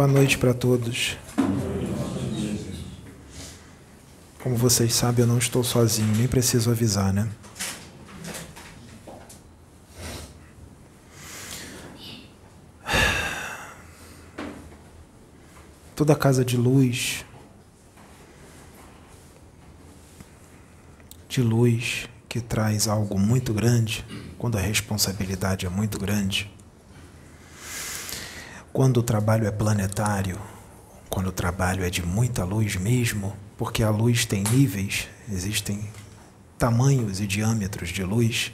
Boa noite para todos. Como vocês sabem, eu não estou sozinho, nem preciso avisar, né? Toda casa de luz, de luz que traz algo muito grande, quando a responsabilidade é muito grande, quando o trabalho é planetário, quando o trabalho é de muita luz mesmo, porque a luz tem níveis, existem tamanhos e diâmetros de luz.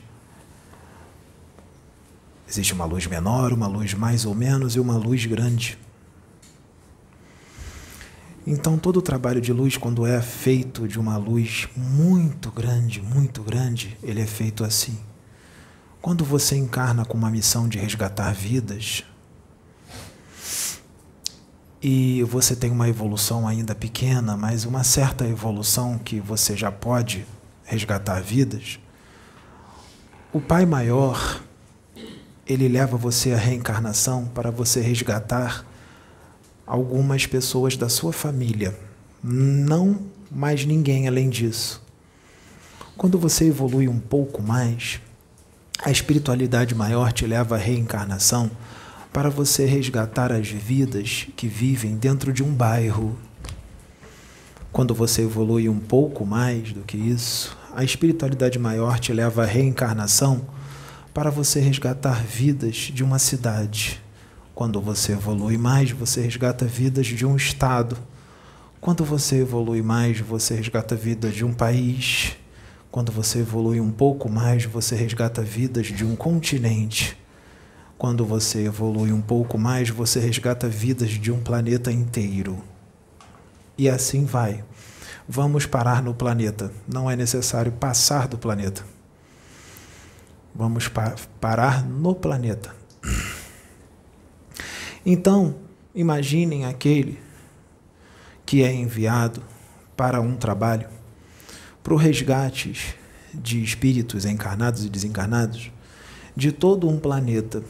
Existe uma luz menor, uma luz mais ou menos e uma luz grande. Então, todo o trabalho de luz, quando é feito de uma luz muito grande, muito grande, ele é feito assim. Quando você encarna com uma missão de resgatar vidas, e você tem uma evolução ainda pequena, mas uma certa evolução que você já pode resgatar vidas, o Pai Maior, ele leva você à reencarnação para você resgatar algumas pessoas da sua família, não mais ninguém além disso. Quando você evolui um pouco mais, a espiritualidade maior te leva à reencarnação para você resgatar as vidas que vivem dentro de um bairro. Quando você evolui um pouco mais do que isso, a espiritualidade maior te leva à reencarnação para você resgatar vidas de uma cidade. Quando você evolui mais, você resgata vidas de um estado. Quando você evolui mais, você resgata vidas de um país. Quando você evolui um pouco mais, você resgata vidas de um continente. Quando você evolui um pouco mais, você resgata vidas de um planeta inteiro. E assim vai. Vamos parar no planeta. Não é necessário passar do planeta. Vamos pa parar no planeta. Então, imaginem aquele que é enviado para um trabalho, para o resgate de espíritos encarnados e desencarnados de todo um planeta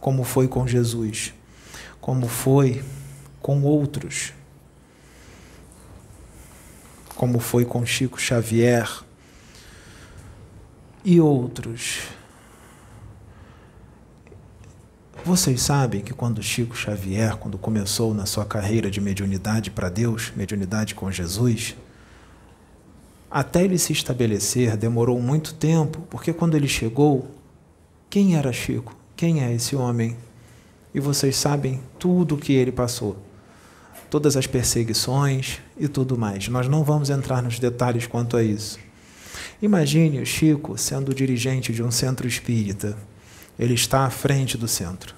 como foi com Jesus, como foi com outros, como foi com Chico Xavier e outros. Vocês sabem que quando Chico Xavier, quando começou na sua carreira de mediunidade para Deus, mediunidade com Jesus, até ele se estabelecer demorou muito tempo, porque quando ele chegou, quem era Chico? Quem é esse homem? E vocês sabem tudo o que ele passou, todas as perseguições e tudo mais. Nós não vamos entrar nos detalhes quanto a isso. Imagine o Chico sendo dirigente de um centro espírita. Ele está à frente do centro.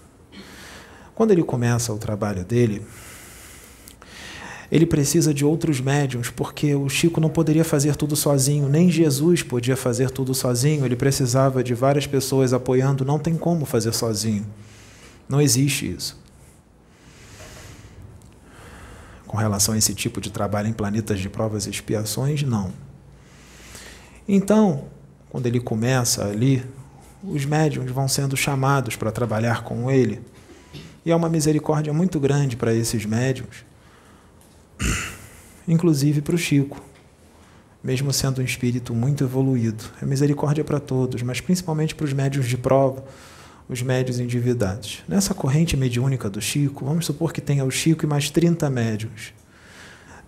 Quando ele começa o trabalho dele, ele precisa de outros médiums, porque o Chico não poderia fazer tudo sozinho, nem Jesus podia fazer tudo sozinho, ele precisava de várias pessoas apoiando, não tem como fazer sozinho. Não existe isso. Com relação a esse tipo de trabalho em planetas de provas e expiações, não. Então, quando ele começa ali, os médiums vão sendo chamados para trabalhar com ele. E é uma misericórdia muito grande para esses médiums inclusive para o Chico, mesmo sendo um espírito muito evoluído. É misericórdia para todos, mas principalmente para os médios de prova, os médios endividados. Nessa corrente mediúnica do Chico, vamos supor que tenha o Chico e mais 30 médios.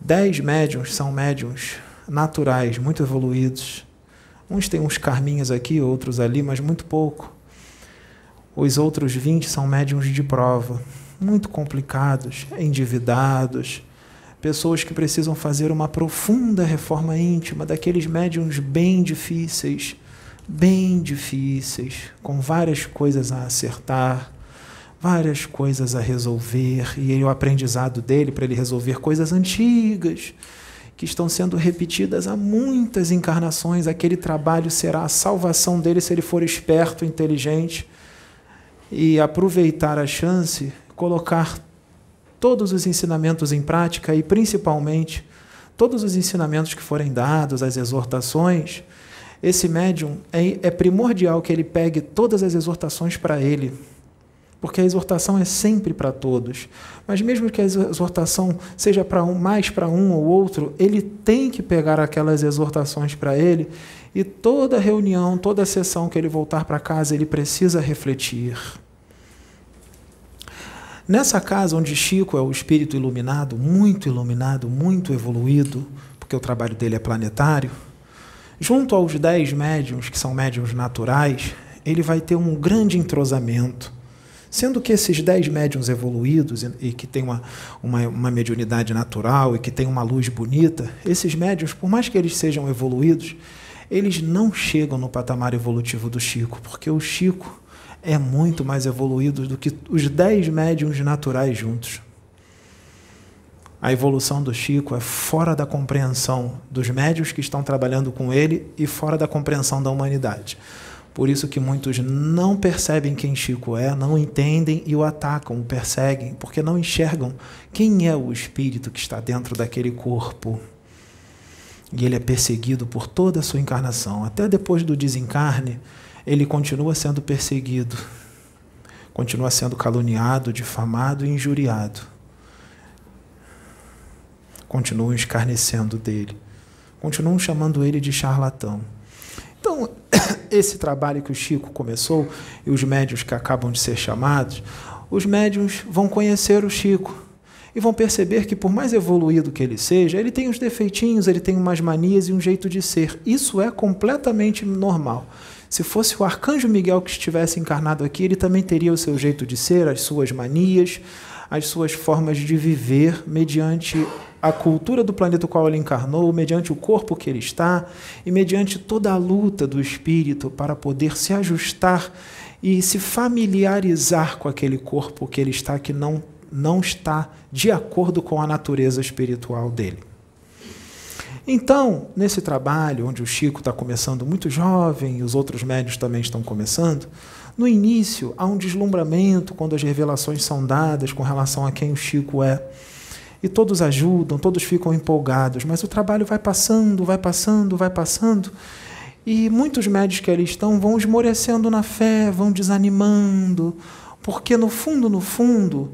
Dez médiums são médiums naturais, muito evoluídos. Uns têm uns carminhos aqui, outros ali, mas muito pouco. Os outros 20 são médiums de prova, muito complicados, endividados, pessoas que precisam fazer uma profunda reforma íntima, daqueles médiums bem difíceis, bem difíceis, com várias coisas a acertar, várias coisas a resolver, e o aprendizado dele para ele resolver coisas antigas que estão sendo repetidas há muitas encarnações. Aquele trabalho será a salvação dele se ele for esperto, inteligente e aproveitar a chance, colocar todos os ensinamentos em prática e, principalmente, todos os ensinamentos que forem dados, as exortações, esse médium é, é primordial que ele pegue todas as exortações para ele, porque a exortação é sempre para todos. Mas mesmo que a exortação seja para um, mais para um ou outro, ele tem que pegar aquelas exortações para ele e toda reunião, toda sessão que ele voltar para casa, ele precisa refletir. Nessa casa onde Chico é o espírito iluminado, muito iluminado, muito evoluído, porque o trabalho dele é planetário, junto aos dez médiums, que são médiums naturais, ele vai ter um grande entrosamento. Sendo que esses dez médiums evoluídos e que têm uma, uma, uma mediunidade natural e que têm uma luz bonita, esses médiums, por mais que eles sejam evoluídos, eles não chegam no patamar evolutivo do Chico, porque o Chico é muito mais evoluído do que os dez médiums naturais juntos. A evolução do Chico é fora da compreensão dos médios que estão trabalhando com ele e fora da compreensão da humanidade. Por isso que muitos não percebem quem Chico é, não entendem e o atacam, o perseguem, porque não enxergam quem é o espírito que está dentro daquele corpo. E ele é perseguido por toda a sua encarnação. Até depois do desencarne, ele continua sendo perseguido, continua sendo caluniado, difamado e injuriado. Continuam escarnecendo dele, continuam chamando ele de charlatão. Então, esse trabalho que o Chico começou e os médios que acabam de ser chamados, os médios vão conhecer o Chico e vão perceber que, por mais evoluído que ele seja, ele tem uns defeitinhos, ele tem umas manias e um jeito de ser. Isso é completamente normal. Se fosse o arcanjo Miguel que estivesse encarnado aqui, ele também teria o seu jeito de ser, as suas manias, as suas formas de viver mediante a cultura do planeta qual ele encarnou, mediante o corpo que ele está e mediante toda a luta do espírito para poder se ajustar e se familiarizar com aquele corpo que ele está que não não está de acordo com a natureza espiritual dele. Então, nesse trabalho, onde o Chico está começando muito jovem e os outros médios também estão começando, no início, há um deslumbramento quando as revelações são dadas com relação a quem o Chico é. E todos ajudam, todos ficam empolgados, mas o trabalho vai passando, vai passando, vai passando. E muitos médios que ali estão vão esmorecendo na fé, vão desanimando, porque no fundo, no fundo,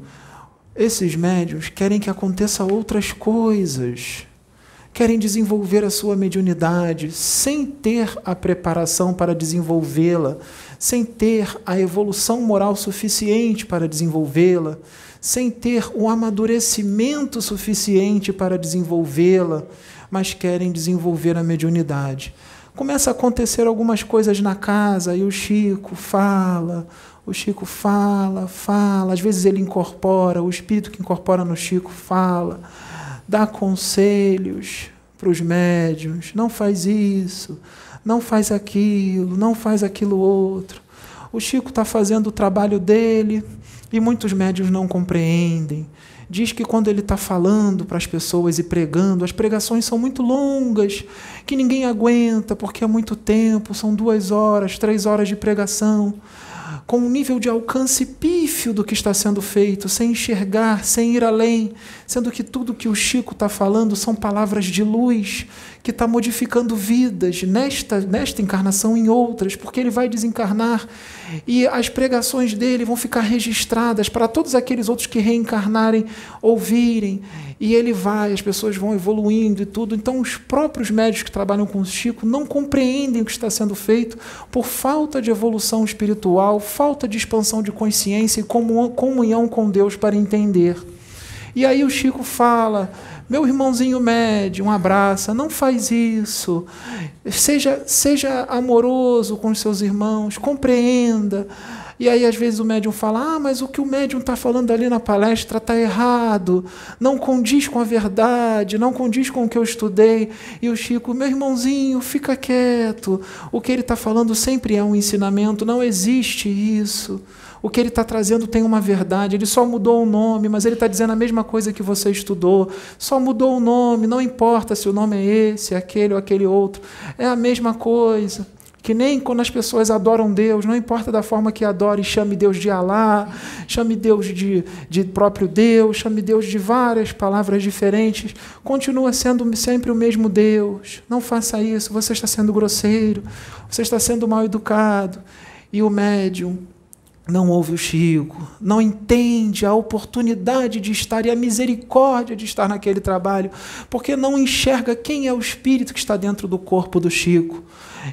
esses médios querem que aconteça outras coisas querem desenvolver a sua mediunidade sem ter a preparação para desenvolvê-la, sem ter a evolução moral suficiente para desenvolvê-la, sem ter o amadurecimento suficiente para desenvolvê-la, mas querem desenvolver a mediunidade. Começa a acontecer algumas coisas na casa e o Chico fala, o Chico fala, fala, às vezes ele incorpora, o espírito que incorpora no Chico fala dá conselhos para os médiums, não faz isso, não faz aquilo, não faz aquilo outro. O Chico está fazendo o trabalho dele e muitos médios não compreendem. Diz que quando ele está falando para as pessoas e pregando, as pregações são muito longas, que ninguém aguenta porque é muito tempo, são duas horas, três horas de pregação com um nível de alcance pífio do que está sendo feito, sem enxergar, sem ir além, sendo que tudo que o Chico está falando são palavras de luz, que está modificando vidas nesta, nesta encarnação e em outras, porque ele vai desencarnar e as pregações dele vão ficar registradas para todos aqueles outros que reencarnarem ouvirem. E ele vai, as pessoas vão evoluindo e tudo. Então, os próprios médicos que trabalham com o Chico não compreendem o que está sendo feito por falta de evolução espiritual, falta de expansão de consciência e comunhão com Deus para entender. E aí o Chico fala: meu irmãozinho médio, um abraço, não faz isso. Seja, seja amoroso com os seus irmãos, compreenda. E aí, às vezes, o médium fala: Ah, mas o que o médium está falando ali na palestra está errado, não condiz com a verdade, não condiz com o que eu estudei. E o Chico, meu irmãozinho, fica quieto. O que ele está falando sempre é um ensinamento, não existe isso. O que ele está trazendo tem uma verdade, ele só mudou o nome, mas ele está dizendo a mesma coisa que você estudou. Só mudou o nome, não importa se o nome é esse, aquele ou aquele outro. É a mesma coisa. Que nem quando as pessoas adoram Deus, não importa da forma que adore, chame Deus de Alá, chame Deus de, de próprio Deus, chame Deus de várias palavras diferentes, continua sendo sempre o mesmo Deus. Não faça isso, você está sendo grosseiro, você está sendo mal educado. E o médium não ouve o Chico, não entende a oportunidade de estar e a misericórdia de estar naquele trabalho, porque não enxerga quem é o espírito que está dentro do corpo do Chico.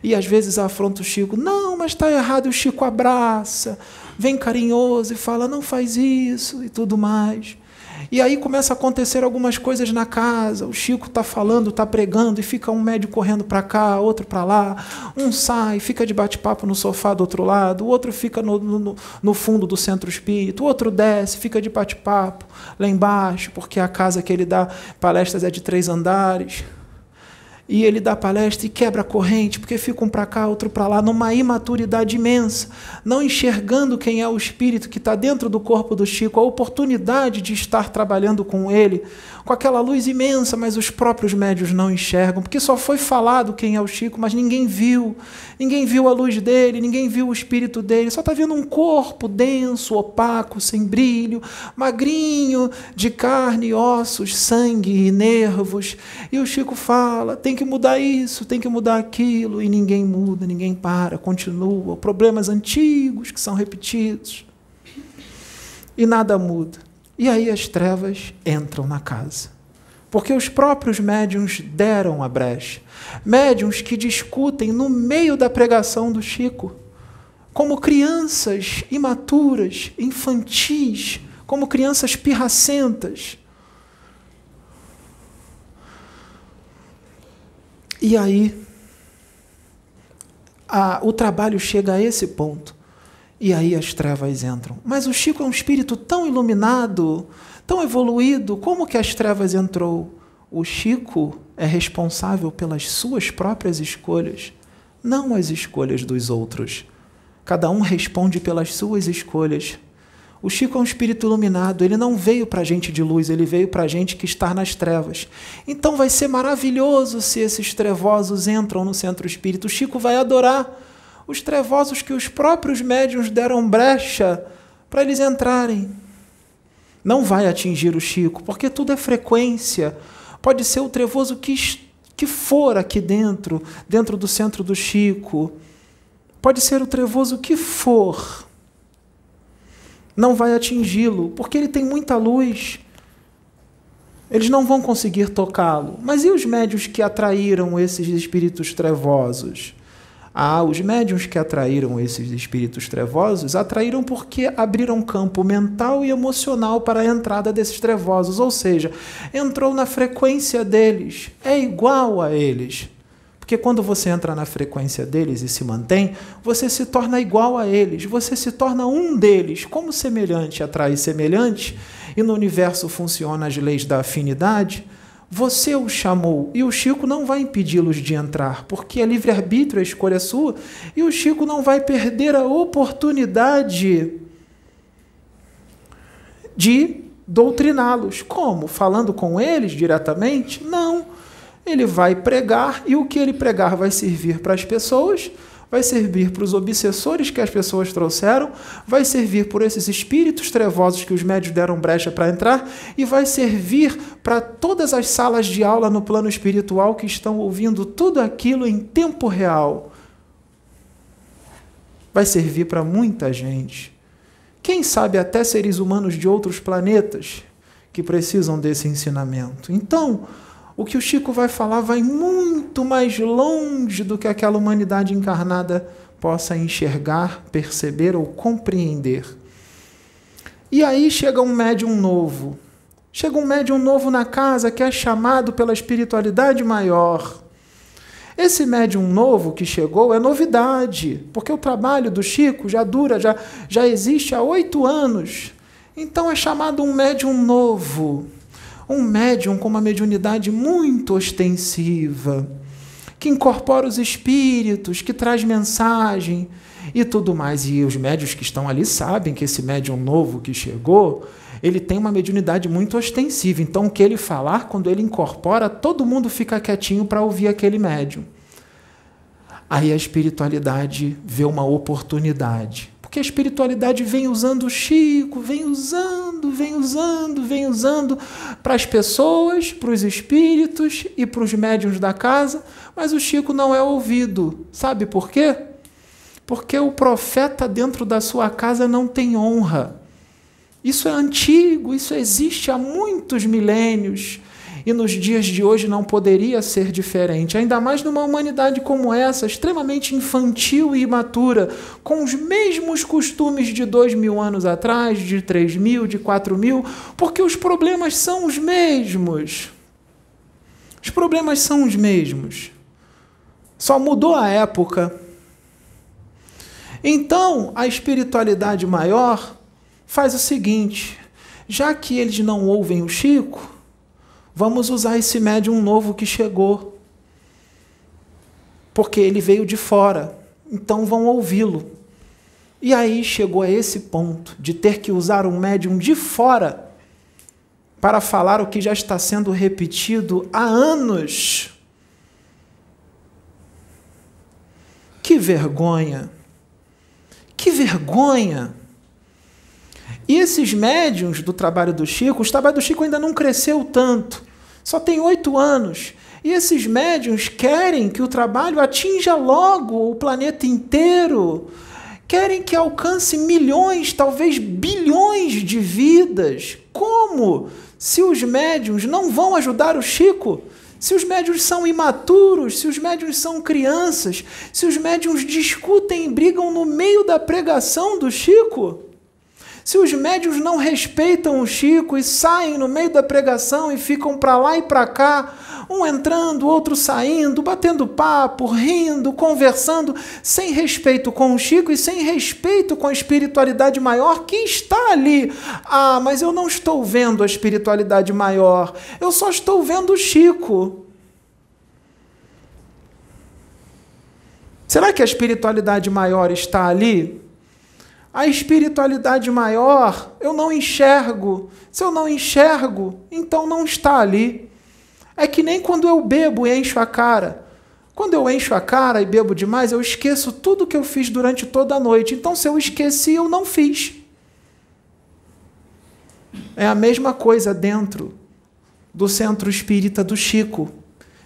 E às vezes afronta o Chico, não, mas está errado, e o Chico abraça, vem carinhoso e fala, não faz isso e tudo mais. E aí começa a acontecer algumas coisas na casa. O Chico está falando, está pregando, e fica um médico correndo para cá, outro para lá. Um sai, fica de bate-papo no sofá do outro lado, o outro fica no, no, no fundo do centro espírito, o outro desce, fica de bate-papo lá embaixo, porque a casa que ele dá palestras é de três andares e ele dá palestra e quebra a corrente, porque fica um para cá, outro para lá, numa imaturidade imensa, não enxergando quem é o espírito que está dentro do corpo do Chico, a oportunidade de estar trabalhando com ele, com aquela luz imensa, mas os próprios médios não enxergam, porque só foi falado quem é o Chico, mas ninguém viu. Ninguém viu a luz dele, ninguém viu o espírito dele, só está vendo um corpo denso, opaco, sem brilho, magrinho, de carne, ossos, sangue e nervos. E o Chico fala: tem que mudar isso, tem que mudar aquilo, e ninguém muda, ninguém para, continua. Problemas antigos que são repetidos. E nada muda. E aí as trevas entram na casa. Porque os próprios médiums deram a brecha. Médiums que discutem no meio da pregação do Chico, como crianças imaturas, infantis, como crianças pirracentas. E aí, a, o trabalho chega a esse ponto e aí as trevas entram. Mas o Chico é um espírito tão iluminado, tão evoluído, como que as trevas entrou? O Chico é responsável pelas suas próprias escolhas, não as escolhas dos outros. Cada um responde pelas suas escolhas. O Chico é um espírito iluminado, ele não veio para gente de luz, ele veio para gente que está nas trevas. Então vai ser maravilhoso se esses trevosos entram no centro espírita. O Chico vai adorar os trevosos que os próprios médiuns deram brecha para eles entrarem. Não vai atingir o Chico, porque tudo é frequência. Pode ser o trevoso que, que for aqui dentro, dentro do centro do Chico. Pode ser o trevoso que for. Não vai atingi-lo, porque ele tem muita luz. Eles não vão conseguir tocá-lo. Mas e os médios que atraíram esses espíritos trevosos? Ah, os médiums que atraíram esses espíritos trevosos atraíram porque abriram campo mental e emocional para a entrada desses trevosos, ou seja, entrou na frequência deles, é igual a eles. Porque quando você entra na frequência deles e se mantém, você se torna igual a eles, você se torna um deles. Como semelhante atrai semelhante, e no universo funcionam as leis da afinidade, você o chamou e o Chico não vai impedi-los de entrar, porque é livre-arbítrio, a escolha é sua, e o Chico não vai perder a oportunidade de doutriná-los. Como? Falando com eles diretamente? Não. Ele vai pregar e o que ele pregar vai servir para as pessoas vai servir para os obsessores que as pessoas trouxeram, vai servir por esses espíritos trevosos que os médios deram brecha para entrar e vai servir para todas as salas de aula no plano espiritual que estão ouvindo tudo aquilo em tempo real. Vai servir para muita gente. Quem sabe até seres humanos de outros planetas que precisam desse ensinamento. Então, o que o Chico vai falar vai muito mais longe do que aquela humanidade encarnada possa enxergar, perceber ou compreender. E aí chega um médium novo. Chega um médium novo na casa que é chamado pela espiritualidade maior. Esse médium novo que chegou é novidade, porque o trabalho do Chico já dura, já, já existe há oito anos. Então é chamado um médium novo um médium com uma mediunidade muito ostensiva, que incorpora os espíritos, que traz mensagem e tudo mais. E os médios que estão ali sabem que esse médium novo que chegou, ele tem uma mediunidade muito ostensiva. Então, o que ele falar, quando ele incorpora, todo mundo fica quietinho para ouvir aquele médium. Aí a espiritualidade vê uma oportunidade que a espiritualidade vem usando o Chico, vem usando, vem usando, vem usando para as pessoas, para os espíritos e para os médiuns da casa, mas o Chico não é ouvido. Sabe por quê? Porque o profeta dentro da sua casa não tem honra. Isso é antigo, isso existe há muitos milênios. E nos dias de hoje não poderia ser diferente, ainda mais numa humanidade como essa, extremamente infantil e imatura, com os mesmos costumes de dois mil anos atrás, de três mil, de quatro mil, porque os problemas são os mesmos. Os problemas são os mesmos. Só mudou a época. Então, a espiritualidade maior faz o seguinte: já que eles não ouvem o Chico, Vamos usar esse médium novo que chegou. Porque ele veio de fora. Então vão ouvi-lo. E aí chegou a esse ponto de ter que usar um médium de fora para falar o que já está sendo repetido há anos. Que vergonha! Que vergonha! E esses médiums do trabalho do Chico, o trabalho do Chico ainda não cresceu tanto, só tem oito anos. E esses médiums querem que o trabalho atinja logo o planeta inteiro, querem que alcance milhões, talvez bilhões de vidas. Como? Se os médiums não vão ajudar o Chico, se os médiums são imaturos, se os médiums são crianças, se os médiums discutem e brigam no meio da pregação do Chico, se os médios não respeitam o Chico e saem no meio da pregação e ficam para lá e para cá, um entrando, outro saindo, batendo papo, rindo, conversando, sem respeito com o Chico e sem respeito com a espiritualidade maior que está ali. Ah, mas eu não estou vendo a espiritualidade maior, eu só estou vendo o Chico. Será que a espiritualidade maior está ali? A espiritualidade maior eu não enxergo. Se eu não enxergo, então não está ali. É que nem quando eu bebo e encho a cara. Quando eu encho a cara e bebo demais, eu esqueço tudo que eu fiz durante toda a noite. Então, se eu esqueci, eu não fiz. É a mesma coisa dentro do centro espírita do Chico.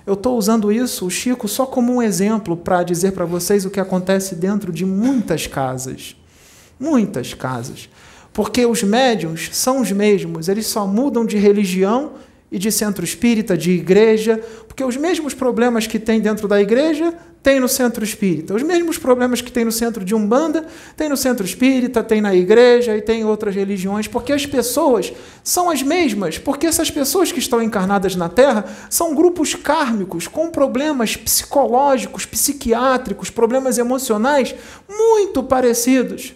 Eu estou usando isso, o Chico, só como um exemplo para dizer para vocês o que acontece dentro de muitas casas. Muitas casas. Porque os médiums são os mesmos, eles só mudam de religião e de centro espírita, de igreja, porque os mesmos problemas que tem dentro da igreja tem no centro espírita. Os mesmos problemas que tem no centro de Umbanda, tem no centro espírita, tem na igreja e tem em outras religiões, porque as pessoas são as mesmas, porque essas pessoas que estão encarnadas na Terra são grupos kármicos com problemas psicológicos, psiquiátricos, problemas emocionais muito parecidos.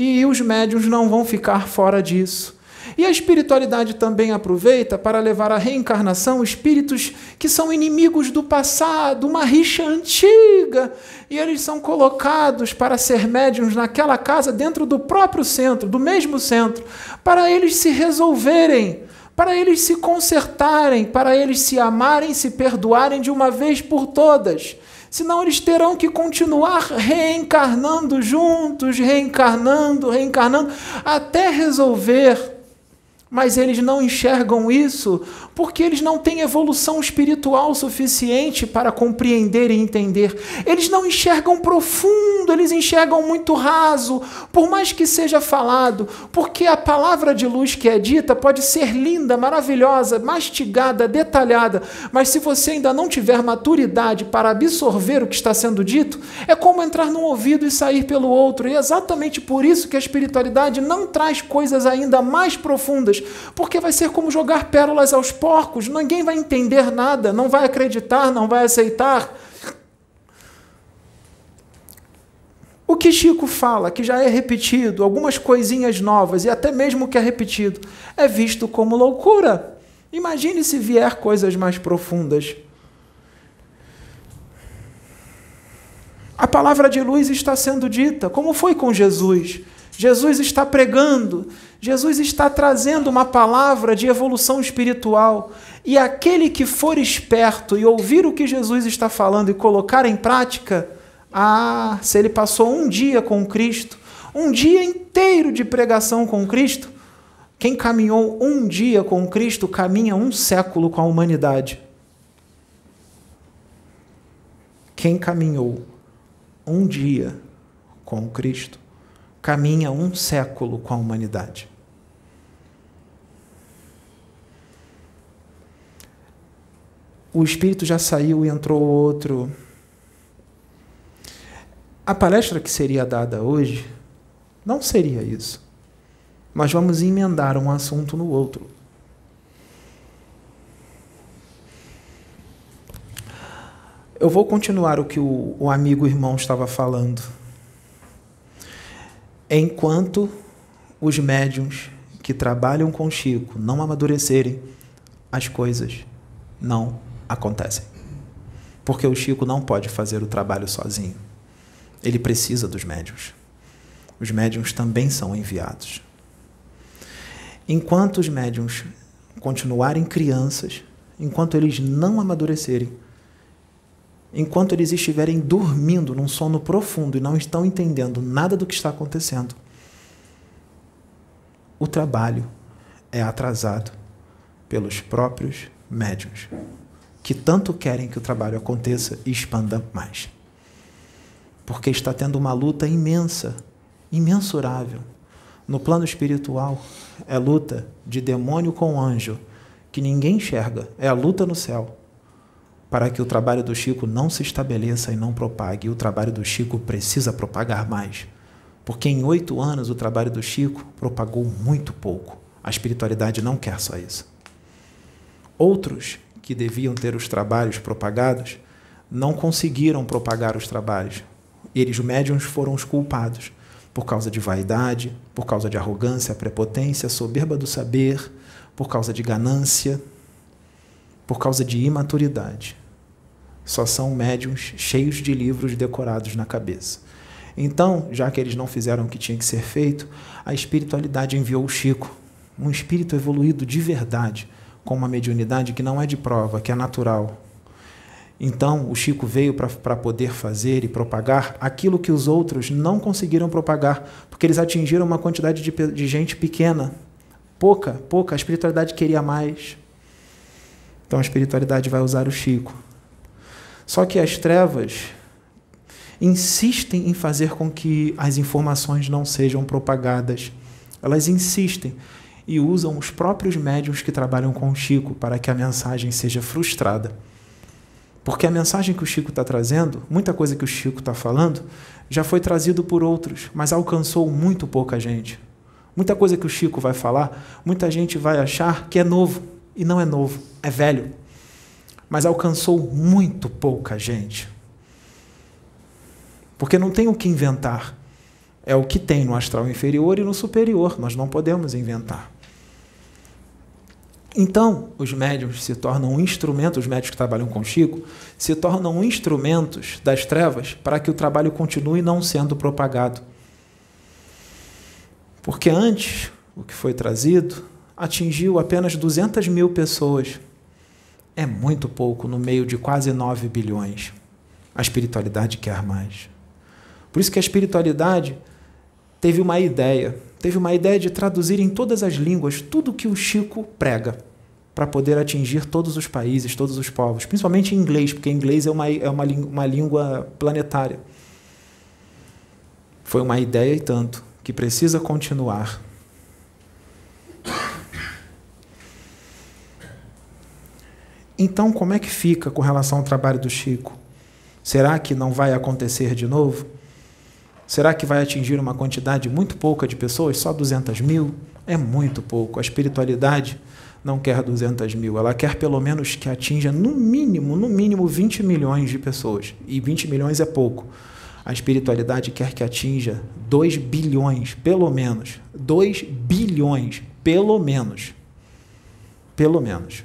E os médiuns não vão ficar fora disso. E a espiritualidade também aproveita para levar à reencarnação espíritos que são inimigos do passado, uma rixa antiga, e eles são colocados para ser médiuns naquela casa dentro do próprio centro, do mesmo centro, para eles se resolverem, para eles se consertarem, para eles se amarem, se perdoarem de uma vez por todas. Senão eles terão que continuar reencarnando juntos, reencarnando, reencarnando, até resolver. Mas eles não enxergam isso porque eles não têm evolução espiritual suficiente para compreender e entender. Eles não enxergam profundo, eles enxergam muito raso, por mais que seja falado, porque a palavra de luz que é dita pode ser linda, maravilhosa, mastigada, detalhada, mas se você ainda não tiver maturidade para absorver o que está sendo dito, é como entrar num ouvido e sair pelo outro. E é exatamente por isso que a espiritualidade não traz coisas ainda mais profundas porque vai ser como jogar pérolas aos porcos, ninguém vai entender nada, não vai acreditar, não vai aceitar. O que Chico fala, que já é repetido, algumas coisinhas novas e até mesmo o que é repetido, é visto como loucura. Imagine se vier coisas mais profundas. A palavra de luz está sendo dita, como foi com Jesus. Jesus está pregando, Jesus está trazendo uma palavra de evolução espiritual. E aquele que for esperto e ouvir o que Jesus está falando e colocar em prática, ah, se ele passou um dia com Cristo, um dia inteiro de pregação com Cristo, quem caminhou um dia com Cristo caminha um século com a humanidade. Quem caminhou um dia com Cristo, caminha um século com a humanidade. O espírito já saiu e entrou outro. A palestra que seria dada hoje não seria isso. Mas vamos emendar um assunto no outro. Eu vou continuar o que o, o amigo irmão estava falando. Enquanto os médiums que trabalham com Chico não amadurecerem, as coisas não acontecem. Porque o Chico não pode fazer o trabalho sozinho. Ele precisa dos médiums. Os médiums também são enviados. Enquanto os médiums continuarem crianças, enquanto eles não amadurecerem, enquanto eles estiverem dormindo num sono profundo e não estão entendendo nada do que está acontecendo, o trabalho é atrasado pelos próprios médiums, que tanto querem que o trabalho aconteça e expanda mais. Porque está tendo uma luta imensa, imensurável. No plano espiritual, é luta de demônio com anjo, que ninguém enxerga, é a luta no céu para que o trabalho do Chico não se estabeleça e não propague. E o trabalho do Chico precisa propagar mais. Porque em oito anos o trabalho do Chico propagou muito pouco. A espiritualidade não quer só isso. Outros que deviam ter os trabalhos propagados não conseguiram propagar os trabalhos. Eles, médiums, foram os culpados por causa de vaidade, por causa de arrogância, prepotência, soberba do saber, por causa de ganância, por causa de imaturidade. Só são médiums cheios de livros decorados na cabeça. Então, já que eles não fizeram o que tinha que ser feito, a espiritualidade enviou o Chico, um espírito evoluído de verdade, com uma mediunidade que não é de prova, que é natural. Então, o Chico veio para poder fazer e propagar aquilo que os outros não conseguiram propagar, porque eles atingiram uma quantidade de, de gente pequena. Pouca, pouca. A espiritualidade queria mais. Então a espiritualidade vai usar o Chico. Só que as trevas insistem em fazer com que as informações não sejam propagadas. Elas insistem e usam os próprios médiums que trabalham com o Chico para que a mensagem seja frustrada. Porque a mensagem que o Chico está trazendo, muita coisa que o Chico está falando, já foi trazido por outros, mas alcançou muito pouca gente. Muita coisa que o Chico vai falar, muita gente vai achar que é novo, e não é novo, é velho. Mas alcançou muito pouca gente. Porque não tem o que inventar. É o que tem no astral inferior e no superior. Nós não podemos inventar. Então, os médiums se tornam instrumentos, os médios que trabalham com Chico, se tornam instrumentos das trevas para que o trabalho continue não sendo propagado. Porque antes, o que foi trazido atingiu apenas 200 mil pessoas. É muito pouco no meio de quase 9 bilhões. A espiritualidade quer mais. Por isso que a espiritualidade teve uma ideia, teve uma ideia de traduzir em todas as línguas tudo que o Chico prega, para poder atingir todos os países, todos os povos, principalmente em inglês, porque inglês é uma, é uma, uma língua planetária. Foi uma ideia e tanto, que precisa continuar. Então, como é que fica com relação ao trabalho do Chico? Será que não vai acontecer de novo? Será que vai atingir uma quantidade muito pouca de pessoas? Só 200 mil? É muito pouco. A espiritualidade não quer 200 mil, ela quer pelo menos que atinja no mínimo, no mínimo 20 milhões de pessoas. E 20 milhões é pouco. A espiritualidade quer que atinja 2 bilhões, pelo menos. 2 bilhões, pelo menos. Pelo menos.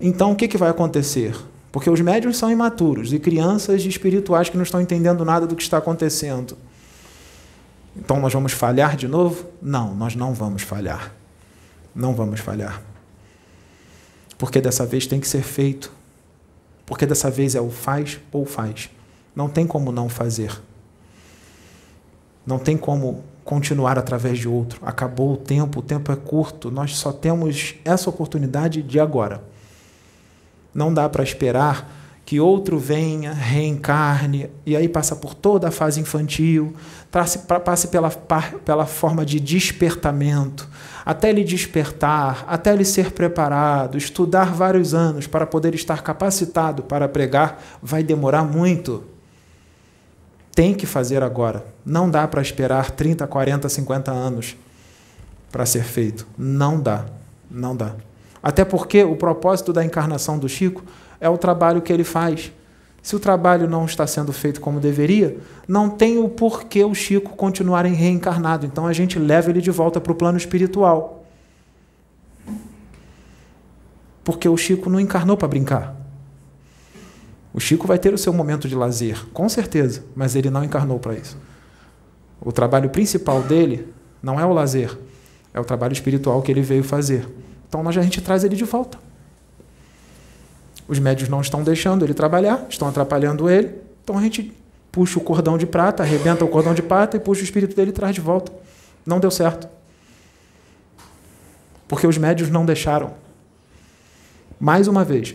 Então, o que, que vai acontecer? Porque os médios são imaturos e crianças espirituais que não estão entendendo nada do que está acontecendo. Então, nós vamos falhar de novo? Não, nós não vamos falhar. Não vamos falhar. Porque dessa vez tem que ser feito. Porque dessa vez é o faz ou faz. Não tem como não fazer. Não tem como continuar através de outro. Acabou o tempo, o tempo é curto. Nós só temos essa oportunidade de agora. Não dá para esperar que outro venha, reencarne, e aí passa por toda a fase infantil, passe pela, pela forma de despertamento, até ele despertar, até ele ser preparado, estudar vários anos para poder estar capacitado para pregar, vai demorar muito. Tem que fazer agora. Não dá para esperar 30, 40, 50 anos para ser feito. Não dá. Não dá. Até porque o propósito da encarnação do Chico é o trabalho que ele faz. Se o trabalho não está sendo feito como deveria, não tem o porquê o Chico continuar reencarnado. Então a gente leva ele de volta para o plano espiritual. Porque o Chico não encarnou para brincar. O Chico vai ter o seu momento de lazer, com certeza, mas ele não encarnou para isso. O trabalho principal dele não é o lazer, é o trabalho espiritual que ele veio fazer. Então a gente traz ele de volta. Os médios não estão deixando ele trabalhar, estão atrapalhando ele. Então a gente puxa o cordão de prata, arrebenta o cordão de prata e puxa o espírito dele e traz de volta. Não deu certo. Porque os médios não deixaram. Mais uma vez,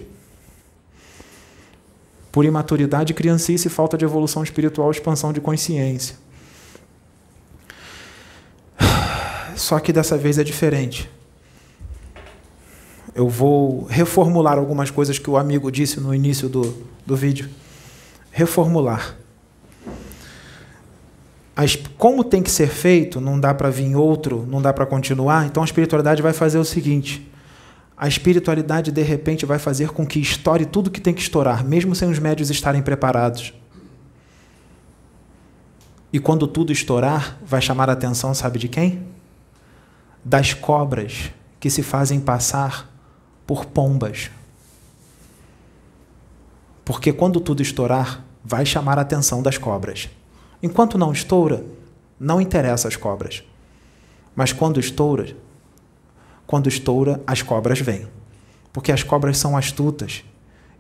por imaturidade, criancice, falta de evolução espiritual, expansão de consciência. Só que dessa vez é diferente eu vou reformular algumas coisas que o amigo disse no início do, do vídeo. Reformular. As, como tem que ser feito, não dá para vir outro, não dá para continuar, então a espiritualidade vai fazer o seguinte: a espiritualidade de repente vai fazer com que estoure tudo que tem que estourar, mesmo sem os médios estarem preparados. E quando tudo estourar, vai chamar a atenção, sabe de quem? Das cobras que se fazem passar por pombas. Porque quando tudo estourar, vai chamar a atenção das cobras. Enquanto não estoura, não interessa as cobras. Mas quando estoura, quando estoura, as cobras vêm. Porque as cobras são astutas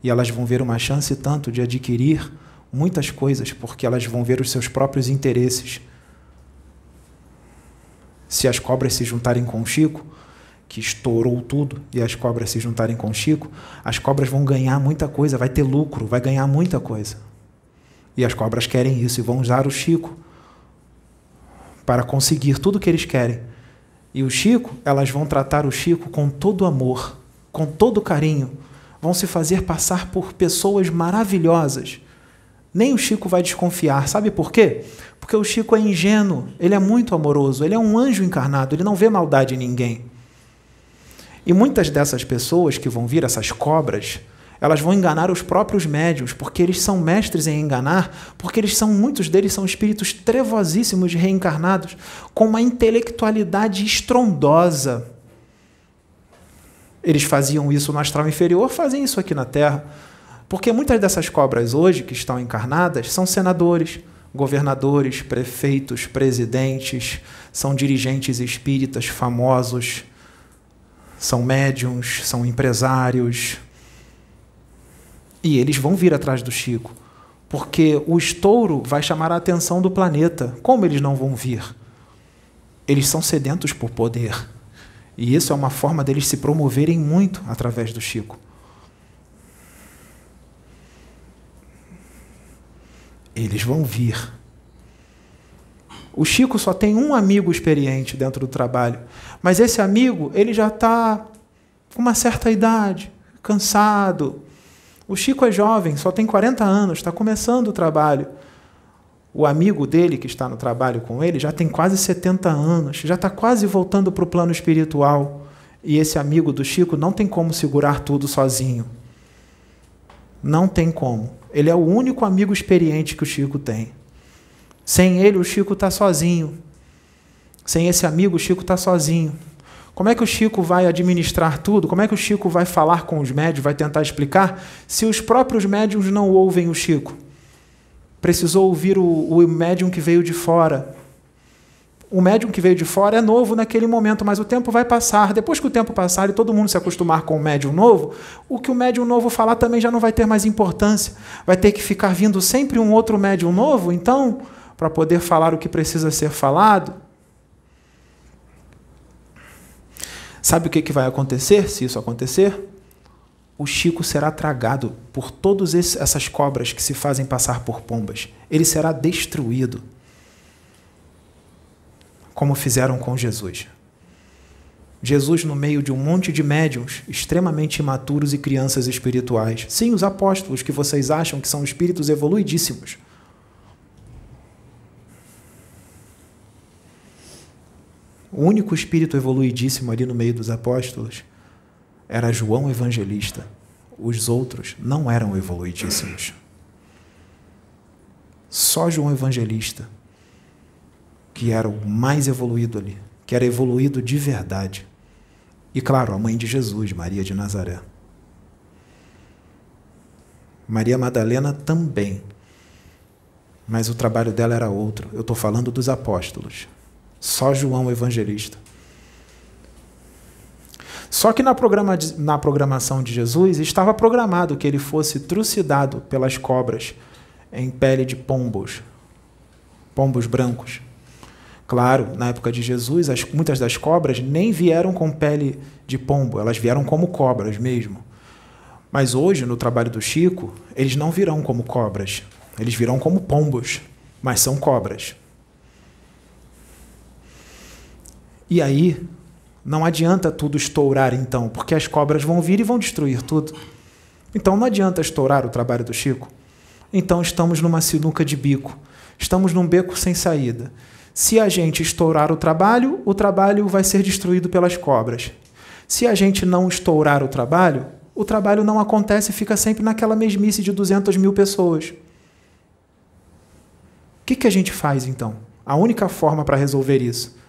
e elas vão ver uma chance tanto de adquirir muitas coisas, porque elas vão ver os seus próprios interesses. Se as cobras se juntarem com o Chico, que estourou tudo e as cobras se juntarem com o Chico, as cobras vão ganhar muita coisa, vai ter lucro, vai ganhar muita coisa. E as cobras querem isso e vão usar o Chico para conseguir tudo o que eles querem. E o Chico, elas vão tratar o Chico com todo amor, com todo carinho, vão se fazer passar por pessoas maravilhosas. Nem o Chico vai desconfiar, sabe por quê? Porque o Chico é ingênuo, ele é muito amoroso, ele é um anjo encarnado, ele não vê maldade em ninguém. E muitas dessas pessoas que vão vir, essas cobras, elas vão enganar os próprios médios, porque eles são mestres em enganar, porque eles são muitos deles são espíritos trevosíssimos reencarnados, com uma intelectualidade estrondosa. Eles faziam isso no astral inferior, fazem isso aqui na Terra. Porque muitas dessas cobras hoje que estão encarnadas são senadores, governadores, prefeitos, presidentes, são dirigentes espíritas famosos, são médiums, são empresários. E eles vão vir atrás do Chico, porque o estouro vai chamar a atenção do planeta. Como eles não vão vir? Eles são sedentos por poder. E isso é uma forma deles se promoverem muito através do Chico. Eles vão vir. O Chico só tem um amigo experiente dentro do trabalho, mas esse amigo ele já está com uma certa idade, cansado. O Chico é jovem, só tem 40 anos, está começando o trabalho. O amigo dele que está no trabalho com ele já tem quase 70 anos, já está quase voltando para o plano espiritual. E esse amigo do Chico não tem como segurar tudo sozinho. Não tem como. Ele é o único amigo experiente que o Chico tem. Sem ele, o Chico está sozinho. Sem esse amigo, o Chico está sozinho. Como é que o Chico vai administrar tudo? Como é que o Chico vai falar com os médios, vai tentar explicar, se os próprios médiums não ouvem o Chico? Precisou ouvir o, o médium que veio de fora. O médium que veio de fora é novo naquele momento, mas o tempo vai passar. Depois que o tempo passar e todo mundo se acostumar com o médium novo, o que o médium novo falar também já não vai ter mais importância. Vai ter que ficar vindo sempre um outro médium novo, então para poder falar o que precisa ser falado. Sabe o que, que vai acontecer se isso acontecer? o Chico será tragado por todas essas cobras que se fazem passar por pombas. Ele será destruído, como fizeram com Jesus. Jesus, no meio de um monte de médiums extremamente imaturos e crianças espirituais. Sim, os apóstolos que vocês acham que são espíritos evoluidíssimos. O único espírito evoluidíssimo ali no meio dos apóstolos era João Evangelista. Os outros não eram evoluidíssimos. Só João Evangelista, que era o mais evoluído ali, que era evoluído de verdade. E claro, a mãe de Jesus, Maria de Nazaré. Maria Madalena também. Mas o trabalho dela era outro. Eu estou falando dos apóstolos. Só João Evangelista. Só que na, programa na programação de Jesus estava programado que ele fosse trucidado pelas cobras em pele de pombos, pombos brancos. Claro, na época de Jesus, as, muitas das cobras nem vieram com pele de pombo, elas vieram como cobras mesmo. Mas hoje, no trabalho do Chico, eles não virão como cobras, eles virão como pombos, mas são cobras. E aí, não adianta tudo estourar então, porque as cobras vão vir e vão destruir tudo. Então não adianta estourar o trabalho do Chico. Então estamos numa sinuca de bico. Estamos num beco sem saída. Se a gente estourar o trabalho, o trabalho vai ser destruído pelas cobras. Se a gente não estourar o trabalho, o trabalho não acontece e fica sempre naquela mesmice de 200 mil pessoas. O que, que a gente faz então? A única forma para resolver isso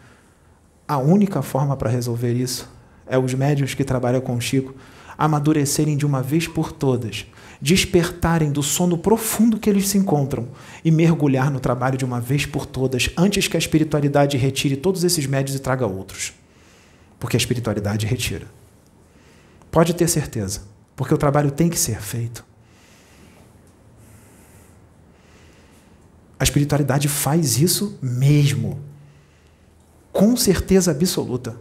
a única forma para resolver isso é os médios que trabalham com Chico amadurecerem de uma vez por todas, despertarem do sono profundo que eles se encontram e mergulhar no trabalho de uma vez por todas, antes que a espiritualidade retire todos esses médios e traga outros. Porque a espiritualidade retira. Pode ter certeza, porque o trabalho tem que ser feito. A espiritualidade faz isso mesmo com certeza absoluta.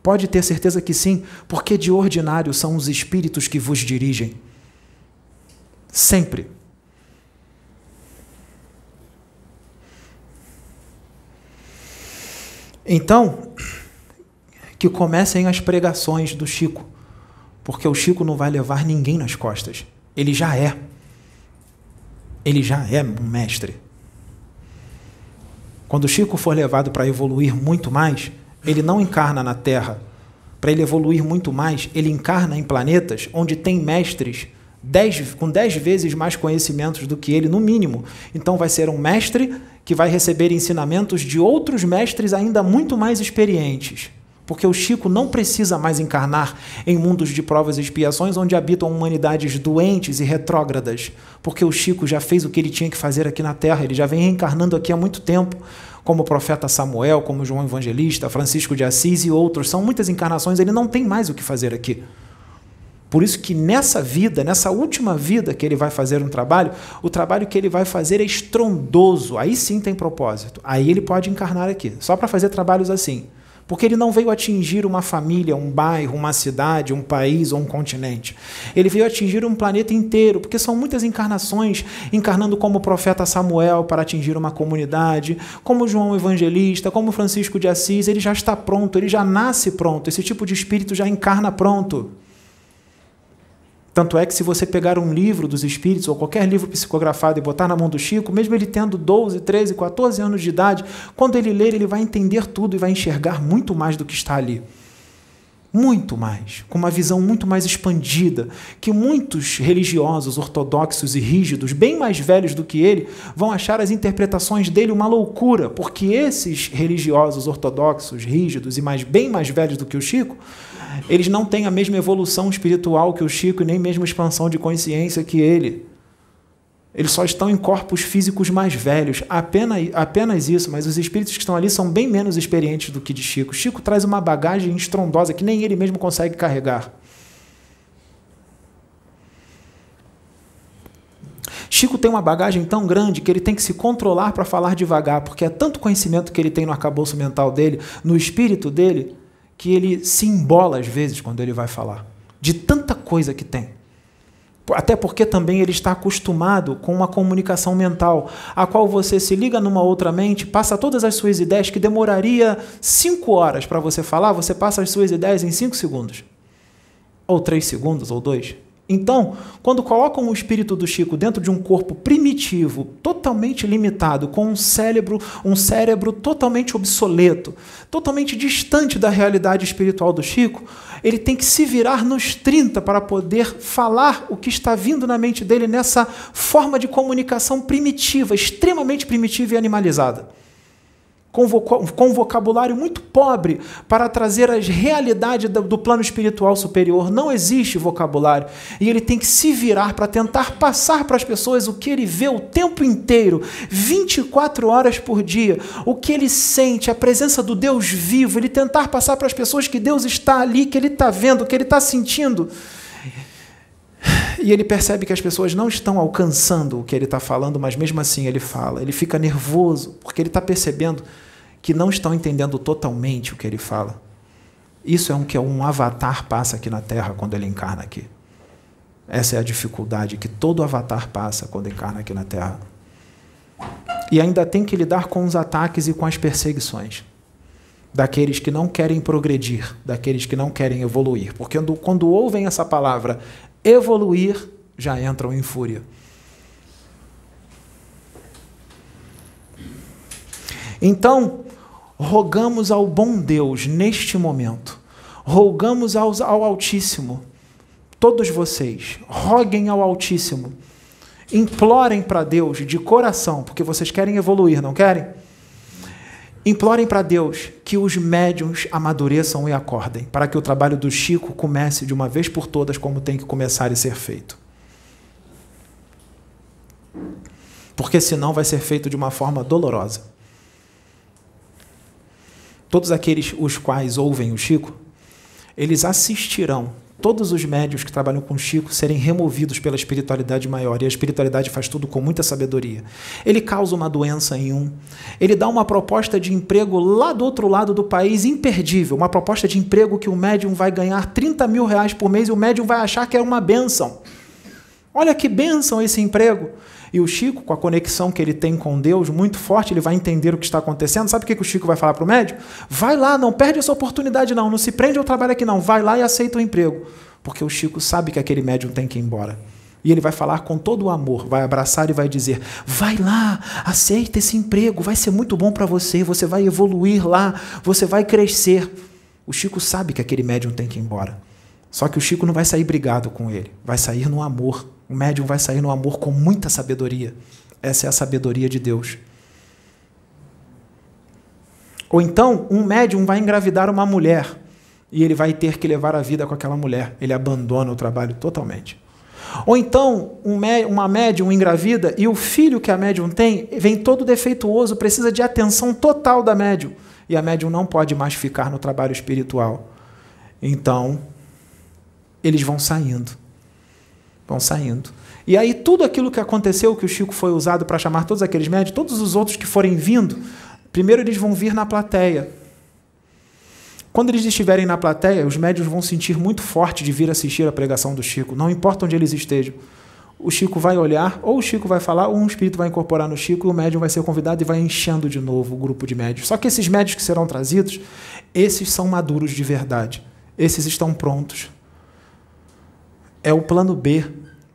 Pode ter certeza que sim, porque de ordinário são os espíritos que vos dirigem. Sempre. Então, que comecem as pregações do Chico, porque o Chico não vai levar ninguém nas costas. Ele já é. Ele já é um mestre. Quando Chico for levado para evoluir muito mais, ele não encarna na Terra. Para ele evoluir muito mais, ele encarna em planetas onde tem mestres dez, com dez vezes mais conhecimentos do que ele, no mínimo. Então vai ser um mestre que vai receber ensinamentos de outros mestres ainda muito mais experientes. Porque o Chico não precisa mais encarnar em mundos de provas e expiações onde habitam humanidades doentes e retrógradas. Porque o Chico já fez o que ele tinha que fazer aqui na Terra, ele já vem reencarnando aqui há muito tempo, como o profeta Samuel, como João Evangelista, Francisco de Assis e outros. São muitas encarnações, ele não tem mais o que fazer aqui. Por isso que nessa vida, nessa última vida que ele vai fazer um trabalho, o trabalho que ele vai fazer é estrondoso. Aí sim tem propósito. Aí ele pode encarnar aqui, só para fazer trabalhos assim. Porque ele não veio atingir uma família, um bairro, uma cidade, um país ou um continente. Ele veio atingir um planeta inteiro, porque são muitas encarnações, encarnando como o profeta Samuel para atingir uma comunidade, como João Evangelista, como Francisco de Assis, ele já está pronto, ele já nasce pronto, esse tipo de espírito já encarna pronto. Tanto é que, se você pegar um livro dos Espíritos, ou qualquer livro psicografado, e botar na mão do Chico, mesmo ele tendo 12, 13, 14 anos de idade, quando ele ler, ele vai entender tudo e vai enxergar muito mais do que está ali. Muito mais, com uma visão muito mais expandida, que muitos religiosos ortodoxos e rígidos, bem mais velhos do que ele, vão achar as interpretações dele uma loucura, porque esses religiosos ortodoxos, rígidos e mais bem mais velhos do que o Chico, eles não têm a mesma evolução espiritual que o Chico e nem a mesma expansão de consciência que ele. Eles só estão em corpos físicos mais velhos, apenas, apenas isso, mas os espíritos que estão ali são bem menos experientes do que de Chico. Chico traz uma bagagem estrondosa que nem ele mesmo consegue carregar. Chico tem uma bagagem tão grande que ele tem que se controlar para falar devagar, porque é tanto conhecimento que ele tem no arcabouço mental dele, no espírito dele, que ele se embola às vezes quando ele vai falar. de tanta coisa que tem. Até porque também ele está acostumado com uma comunicação mental, a qual você se liga numa outra mente, passa todas as suas ideias, que demoraria cinco horas para você falar, você passa as suas ideias em cinco segundos. Ou três segundos, ou dois. Então, quando colocam o espírito do Chico dentro de um corpo primitivo, totalmente limitado, com um cérebro, um cérebro totalmente obsoleto, totalmente distante da realidade espiritual do Chico, ele tem que se virar nos 30 para poder falar o que está vindo na mente dele nessa forma de comunicação primitiva, extremamente primitiva e animalizada com, vocabulário muito pobre para trazer as realidades do plano espiritual superior. Não existe vocabulário. E ele tem que se virar para tentar passar para as pessoas o que ele vê o tempo inteiro, 24 horas por dia, o que ele sente, a presença do Deus vivo, ele tentar passar para as pessoas que Deus está ali, que ele está vendo, que ele está sentindo. E ele percebe que as pessoas não estão alcançando o que ele está falando, mas mesmo assim ele fala. Ele fica nervoso, porque ele está percebendo que não estão entendendo totalmente o que ele fala. Isso é um que um avatar passa aqui na Terra quando ele encarna aqui. Essa é a dificuldade que todo avatar passa quando encarna aqui na Terra. E ainda tem que lidar com os ataques e com as perseguições daqueles que não querem progredir, daqueles que não querem evoluir. Porque quando, quando ouvem essa palavra evoluir, já entram em fúria. Então, rogamos ao bom Deus neste momento, rogamos ao, ao Altíssimo, todos vocês, roguem ao Altíssimo, implorem para Deus de coração, porque vocês querem evoluir, não querem? Implorem para Deus que os médiums amadureçam e acordem, para que o trabalho do Chico comece de uma vez por todas como tem que começar e ser feito. Porque senão vai ser feito de uma forma dolorosa. Todos aqueles os quais ouvem o Chico, eles assistirão todos os médios que trabalham com Chico serem removidos pela espiritualidade maior. E a espiritualidade faz tudo com muita sabedoria. Ele causa uma doença em um, ele dá uma proposta de emprego lá do outro lado do país imperdível, uma proposta de emprego que o médium vai ganhar 30 mil reais por mês e o médium vai achar que é uma benção. Olha que benção esse emprego. E o Chico, com a conexão que ele tem com Deus muito forte, ele vai entender o que está acontecendo. Sabe o que o Chico vai falar para o médico? Vai lá, não perde essa oportunidade, não. Não se prende ao trabalho aqui, não. Vai lá e aceita o emprego. Porque o Chico sabe que aquele médium tem que ir embora. E ele vai falar com todo o amor, vai abraçar e vai dizer: vai lá, aceita esse emprego, vai ser muito bom para você, você vai evoluir lá, você vai crescer. O Chico sabe que aquele médium tem que ir embora. Só que o Chico não vai sair brigado com ele, vai sair no amor. O médium vai sair no amor com muita sabedoria. Essa é a sabedoria de Deus. Ou então, um médium vai engravidar uma mulher e ele vai ter que levar a vida com aquela mulher. Ele abandona o trabalho totalmente. Ou então, uma médium engravida e o filho que a médium tem vem todo defeituoso, precisa de atenção total da médium. E a médium não pode mais ficar no trabalho espiritual. Então, eles vão saindo vão saindo. E aí tudo aquilo que aconteceu, que o Chico foi usado para chamar todos aqueles médios, todos os outros que forem vindo, primeiro eles vão vir na plateia. Quando eles estiverem na plateia, os médios vão sentir muito forte de vir assistir a pregação do Chico, não importa onde eles estejam. O Chico vai olhar, ou o Chico vai falar, ou um espírito vai incorporar no Chico, e o médium vai ser convidado e vai enchendo de novo o grupo de médios. Só que esses médios que serão trazidos, esses são maduros de verdade. Esses estão prontos é o plano B.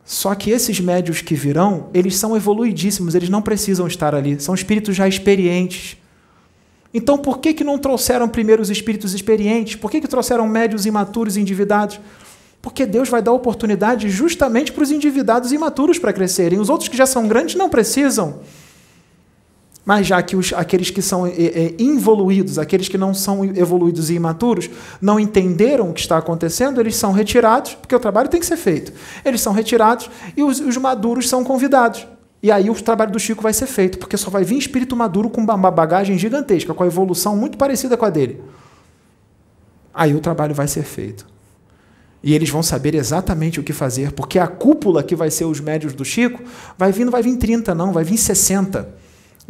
Só que esses médios que virão, eles são evoluidíssimos, eles não precisam estar ali, são espíritos já experientes. Então, por que, que não trouxeram primeiro os espíritos experientes? Por que, que trouxeram médios imaturos e endividados? Porque Deus vai dar oportunidade justamente para os endividados e imaturos para crescerem. Os outros que já são grandes não precisam. Mas já que os, aqueles que são é, é, involuídos, aqueles que não são evoluídos e imaturos, não entenderam o que está acontecendo, eles são retirados, porque o trabalho tem que ser feito. Eles são retirados e os, os maduros são convidados. E aí o trabalho do Chico vai ser feito, porque só vai vir espírito maduro com uma bagagem gigantesca, com a evolução muito parecida com a dele. Aí o trabalho vai ser feito. E eles vão saber exatamente o que fazer, porque a cúpula que vai ser os médios do Chico vai vir, não vai vir 30, não, vai vir 60.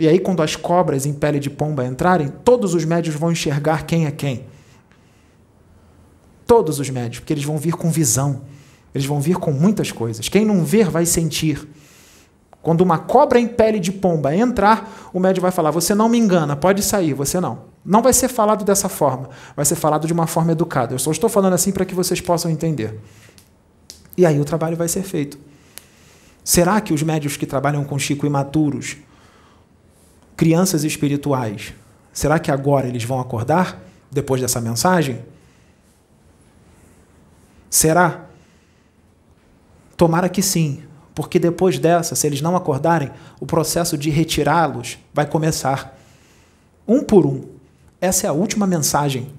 E aí, quando as cobras em pele de pomba entrarem, todos os médios vão enxergar quem é quem. Todos os médios, porque eles vão vir com visão. Eles vão vir com muitas coisas. Quem não ver vai sentir. Quando uma cobra em pele de pomba entrar, o médico vai falar: Você não me engana, pode sair, você não. Não vai ser falado dessa forma, vai ser falado de uma forma educada. Eu só estou falando assim para que vocês possam entender. E aí o trabalho vai ser feito. Será que os médios que trabalham com Chico imaturos, crianças espirituais, será que agora eles vão acordar depois dessa mensagem? Será? Tomara que sim, porque depois dessa, se eles não acordarem, o processo de retirá-los vai começar. Um por um. Essa é a última mensagem.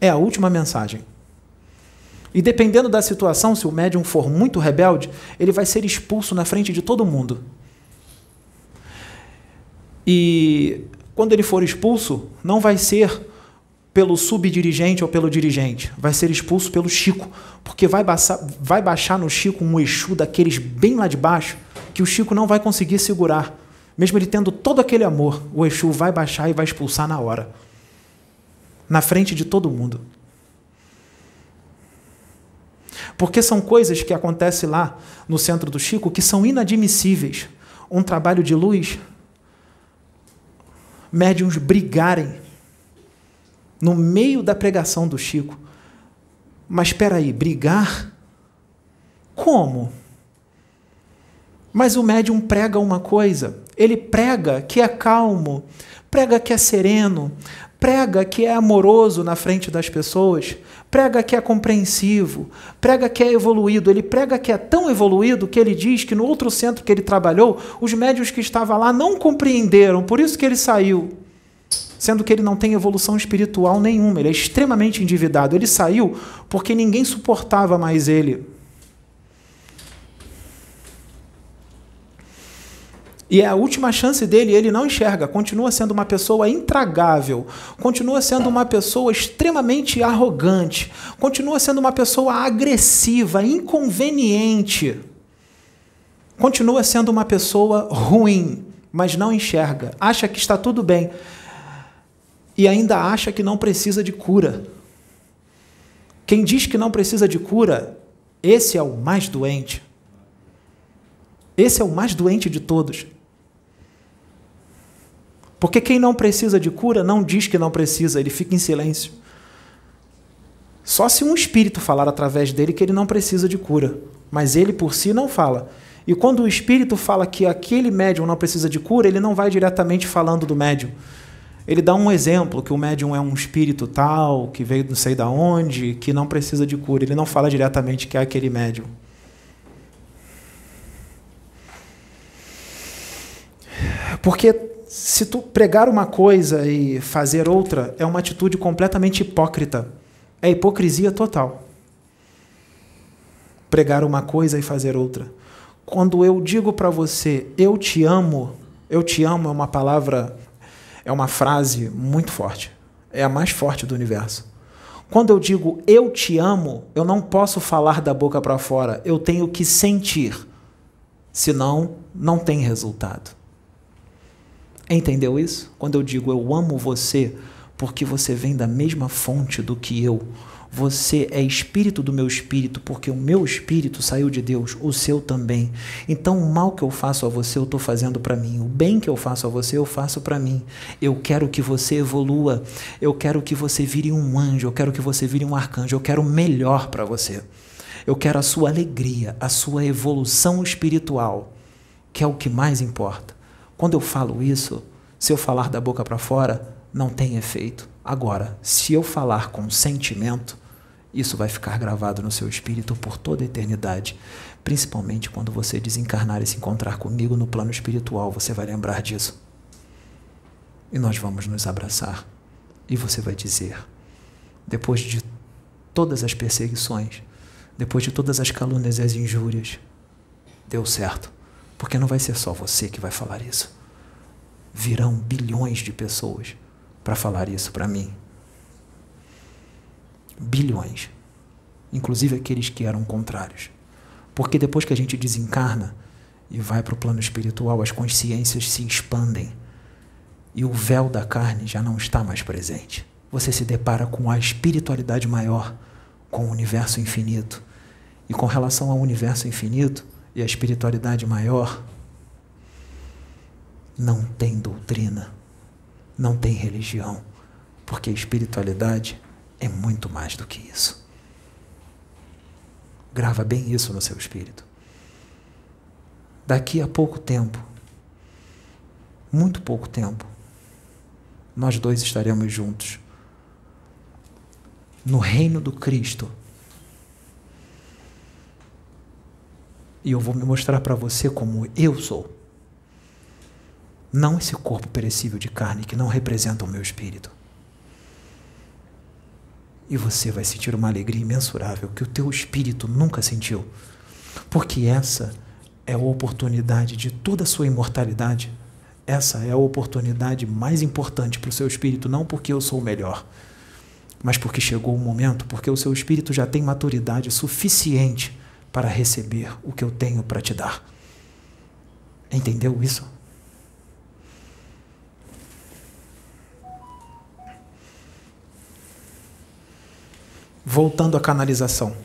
É a última mensagem. E dependendo da situação, se o médium for muito rebelde, ele vai ser expulso na frente de todo mundo. E quando ele for expulso, não vai ser pelo subdirigente ou pelo dirigente, vai ser expulso pelo Chico, porque vai baixar, vai baixar no Chico um Exu daqueles bem lá de baixo, que o Chico não vai conseguir segurar. Mesmo ele tendo todo aquele amor, o Exu vai baixar e vai expulsar na hora. Na frente de todo mundo. Porque são coisas que acontecem lá no centro do Chico que são inadmissíveis. Um trabalho de luz, médiums brigarem no meio da pregação do Chico. Mas espera aí, brigar? Como? Mas o médium prega uma coisa, ele prega que é calmo, prega que é sereno, prega que é amoroso na frente das pessoas, prega que é compreensivo, prega que é evoluído. Ele prega que é tão evoluído que ele diz que no outro centro que ele trabalhou, os médios que estavam lá não compreenderam, por isso que ele saiu. Sendo que ele não tem evolução espiritual nenhuma, ele é extremamente endividado. Ele saiu porque ninguém suportava mais ele. E é a última chance dele, ele não enxerga, continua sendo uma pessoa intragável, continua sendo uma pessoa extremamente arrogante, continua sendo uma pessoa agressiva, inconveniente. Continua sendo uma pessoa ruim, mas não enxerga, acha que está tudo bem e ainda acha que não precisa de cura. Quem diz que não precisa de cura, esse é o mais doente. Esse é o mais doente de todos. Porque quem não precisa de cura não diz que não precisa, ele fica em silêncio. Só se um espírito falar através dele que ele não precisa de cura, mas ele por si não fala. E quando o espírito fala que aquele médium não precisa de cura, ele não vai diretamente falando do médium. Ele dá um exemplo que o médium é um espírito tal, que veio não sei da onde, que não precisa de cura. Ele não fala diretamente que é aquele médium. Porque se tu pregar uma coisa e fazer outra, é uma atitude completamente hipócrita. É hipocrisia total. Pregar uma coisa e fazer outra. Quando eu digo para você, eu te amo, eu te amo é uma palavra, é uma frase muito forte. É a mais forte do universo. Quando eu digo eu te amo, eu não posso falar da boca para fora, eu tenho que sentir. Senão, não tem resultado. Entendeu isso? Quando eu digo eu amo você, porque você vem da mesma fonte do que eu. Você é espírito do meu espírito, porque o meu espírito saiu de Deus, o seu também. Então, o mal que eu faço a você, eu estou fazendo para mim. O bem que eu faço a você, eu faço para mim. Eu quero que você evolua. Eu quero que você vire um anjo. Eu quero que você vire um arcanjo. Eu quero o melhor para você. Eu quero a sua alegria, a sua evolução espiritual, que é o que mais importa. Quando eu falo isso, se eu falar da boca para fora, não tem efeito. Agora, se eu falar com sentimento, isso vai ficar gravado no seu espírito por toda a eternidade. Principalmente quando você desencarnar e se encontrar comigo no plano espiritual, você vai lembrar disso. E nós vamos nos abraçar. E você vai dizer: depois de todas as perseguições, depois de todas as calúnias e as injúrias, deu certo. Porque não vai ser só você que vai falar isso. Virão bilhões de pessoas para falar isso para mim. Bilhões. Inclusive aqueles que eram contrários. Porque depois que a gente desencarna e vai para o plano espiritual, as consciências se expandem e o véu da carne já não está mais presente. você se depara com a espiritualidade maior, com o universo infinito. E com relação ao universo infinito e a espiritualidade maior, não tem doutrina, não tem religião, porque a espiritualidade é muito mais do que isso. Grava bem isso no seu espírito. Daqui a pouco tempo, muito pouco tempo, nós dois estaremos juntos no reino do Cristo. E eu vou me mostrar para você como eu sou. Não esse corpo perecível de carne que não representa o meu espírito. E você vai sentir uma alegria imensurável que o teu espírito nunca sentiu. Porque essa é a oportunidade de toda a sua imortalidade. Essa é a oportunidade mais importante para o seu espírito, não porque eu sou melhor, mas porque chegou o momento, porque o seu espírito já tem maturidade suficiente para receber o que eu tenho para te dar. Entendeu isso? Voltando à canalização.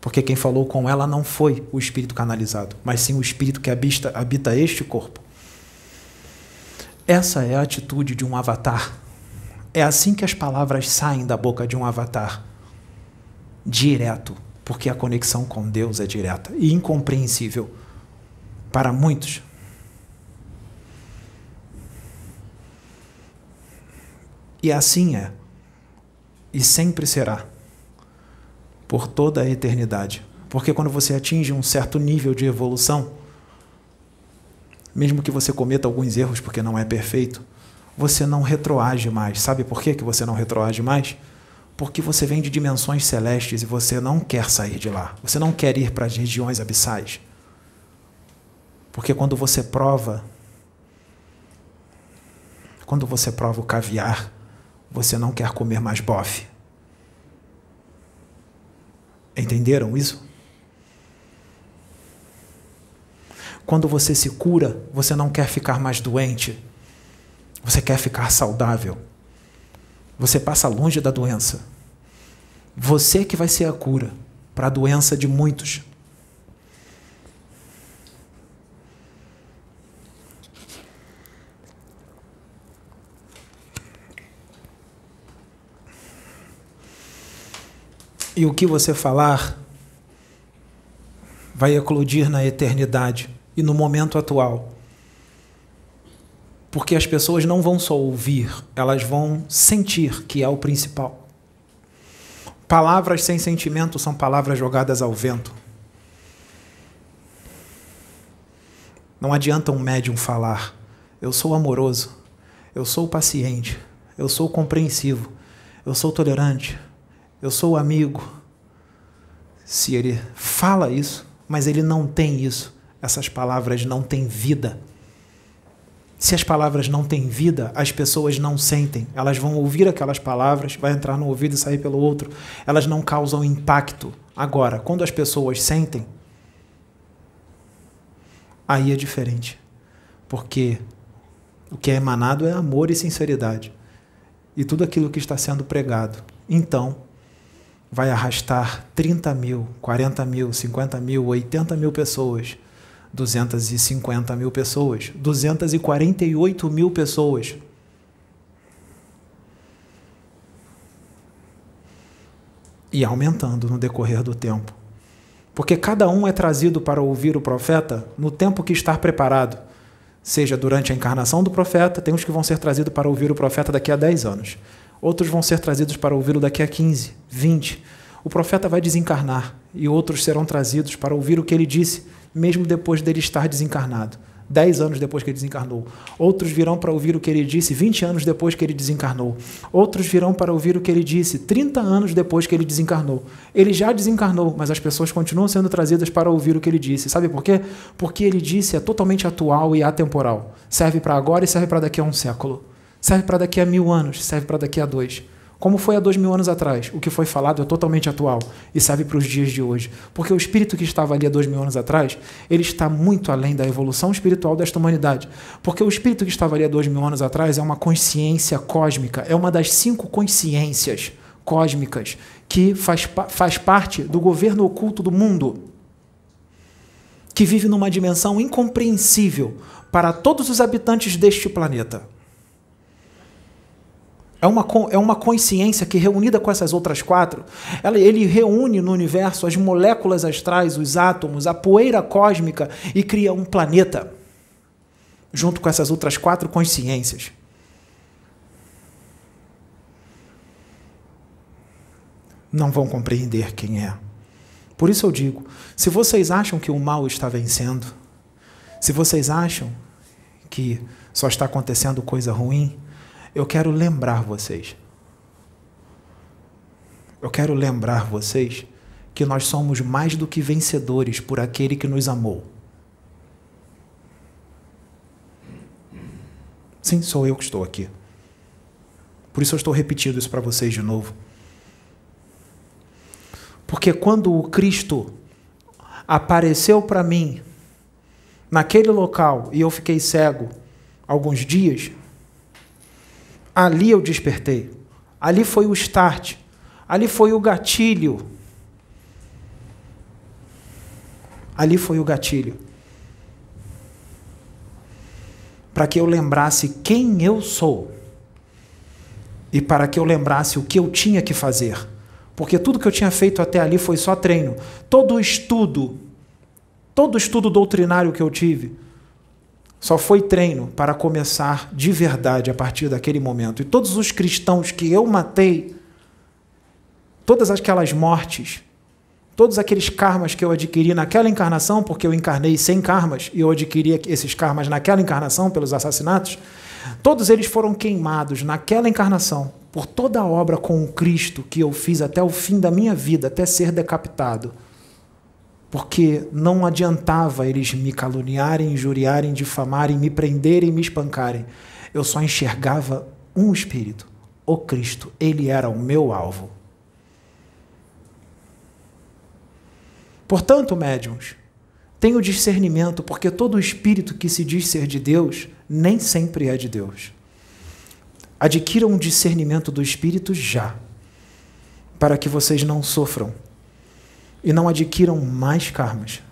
Porque quem falou com ela não foi o espírito canalizado, mas sim o espírito que habita, habita este corpo. Essa é a atitude de um avatar. É assim que as palavras saem da boca de um avatar. Direto, porque a conexão com Deus é direta e incompreensível para muitos. E assim é, e sempre será por toda a eternidade. Porque quando você atinge um certo nível de evolução, mesmo que você cometa alguns erros porque não é perfeito, você não retroage mais. Sabe por que você não retroage mais? Porque você vem de dimensões celestes e você não quer sair de lá. Você não quer ir para as regiões abissais. Porque quando você prova, quando você prova o caviar, você não quer comer mais bofe. Entenderam isso? Quando você se cura, você não quer ficar mais doente. Você quer ficar saudável. Você passa longe da doença. Você que vai ser a cura para a doença de muitos. E o que você falar vai eclodir na eternidade e no momento atual. Porque as pessoas não vão só ouvir, elas vão sentir, que é o principal. Palavras sem sentimento são palavras jogadas ao vento. Não adianta um médium falar, eu sou amoroso, eu sou paciente, eu sou compreensivo, eu sou tolerante, eu sou amigo. Se ele fala isso, mas ele não tem isso, essas palavras não têm vida. Se as palavras não têm vida, as pessoas não sentem. Elas vão ouvir aquelas palavras, vai entrar no ouvido e sair pelo outro. Elas não causam impacto. Agora, quando as pessoas sentem, aí é diferente. Porque o que é emanado é amor e sinceridade. E tudo aquilo que está sendo pregado. Então, vai arrastar 30 mil, 40 mil, 50 mil, 80 mil pessoas, 250 mil pessoas, 248 mil pessoas. E aumentando no decorrer do tempo. Porque cada um é trazido para ouvir o profeta no tempo que está preparado. Seja durante a encarnação do profeta, tem uns que vão ser trazidos para ouvir o profeta daqui a 10 anos. Outros vão ser trazidos para ouvi-lo daqui a 15, 20. O profeta vai desencarnar e outros serão trazidos para ouvir o que ele disse, mesmo depois dele estar desencarnado. Dez anos depois que ele desencarnou. Outros virão para ouvir o que ele disse 20 anos depois que ele desencarnou. Outros virão para ouvir o que ele disse 30 anos depois que ele desencarnou. Ele já desencarnou, mas as pessoas continuam sendo trazidas para ouvir o que ele disse. Sabe por quê? Porque ele disse é totalmente atual e atemporal. Serve para agora e serve para daqui a um século. Serve para daqui a mil anos, serve para daqui a dois. Como foi há dois mil anos atrás, o que foi falado é totalmente atual e serve para os dias de hoje. Porque o espírito que estava ali há dois mil anos atrás, ele está muito além da evolução espiritual desta humanidade. Porque o espírito que estava ali há dois mil anos atrás é uma consciência cósmica, é uma das cinco consciências cósmicas que faz, faz parte do governo oculto do mundo, que vive numa dimensão incompreensível para todos os habitantes deste planeta. É uma, é uma consciência que, reunida com essas outras quatro, ela, ele reúne no universo as moléculas astrais, os átomos, a poeira cósmica e cria um planeta, junto com essas outras quatro consciências. Não vão compreender quem é. Por isso eu digo: se vocês acham que o mal está vencendo, se vocês acham que só está acontecendo coisa ruim, eu quero lembrar vocês. Eu quero lembrar vocês que nós somos mais do que vencedores por aquele que nos amou. Sim, sou eu que estou aqui. Por isso eu estou repetindo isso para vocês de novo. Porque quando o Cristo apareceu para mim naquele local e eu fiquei cego alguns dias, Ali eu despertei. Ali foi o start. Ali foi o gatilho. Ali foi o gatilho. Para que eu lembrasse quem eu sou. E para que eu lembrasse o que eu tinha que fazer. Porque tudo que eu tinha feito até ali foi só treino. Todo o estudo, todo o estudo doutrinário que eu tive, só foi treino para começar de verdade a partir daquele momento. E todos os cristãos que eu matei, todas aquelas mortes, todos aqueles karmas que eu adquiri naquela encarnação, porque eu encarnei sem karmas e eu adquiri esses karmas naquela encarnação pelos assassinatos, todos eles foram queimados naquela encarnação por toda a obra com o Cristo que eu fiz até o fim da minha vida, até ser decapitado porque não adiantava eles me caluniarem, injuriarem, difamarem, me prenderem, me espancarem. Eu só enxergava um espírito, o Cristo. Ele era o meu alvo. Portanto, médiums, tenham discernimento, porque todo espírito que se diz ser de Deus nem sempre é de Deus. Adquiram um discernimento do espírito já, para que vocês não sofram e não adquiram mais karmas.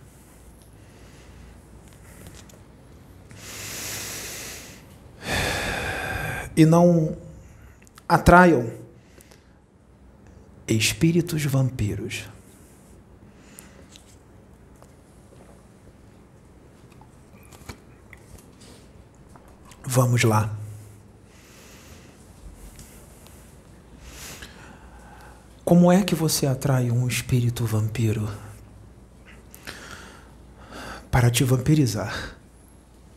E não atraiam espíritos vampiros. Vamos lá. Como é que você atrai um espírito vampiro? Para te vampirizar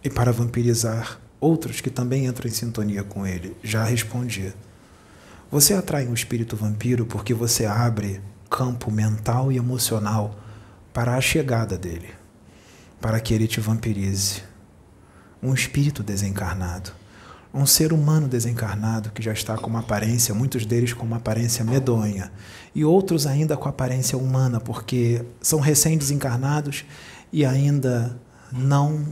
e para vampirizar outros que também entram em sintonia com ele. Já respondi. Você atrai um espírito vampiro porque você abre campo mental e emocional para a chegada dele, para que ele te vampirize. Um espírito desencarnado um ser humano desencarnado que já está com uma aparência, muitos deles com uma aparência medonha, e outros ainda com aparência humana, porque são recém-desencarnados e ainda não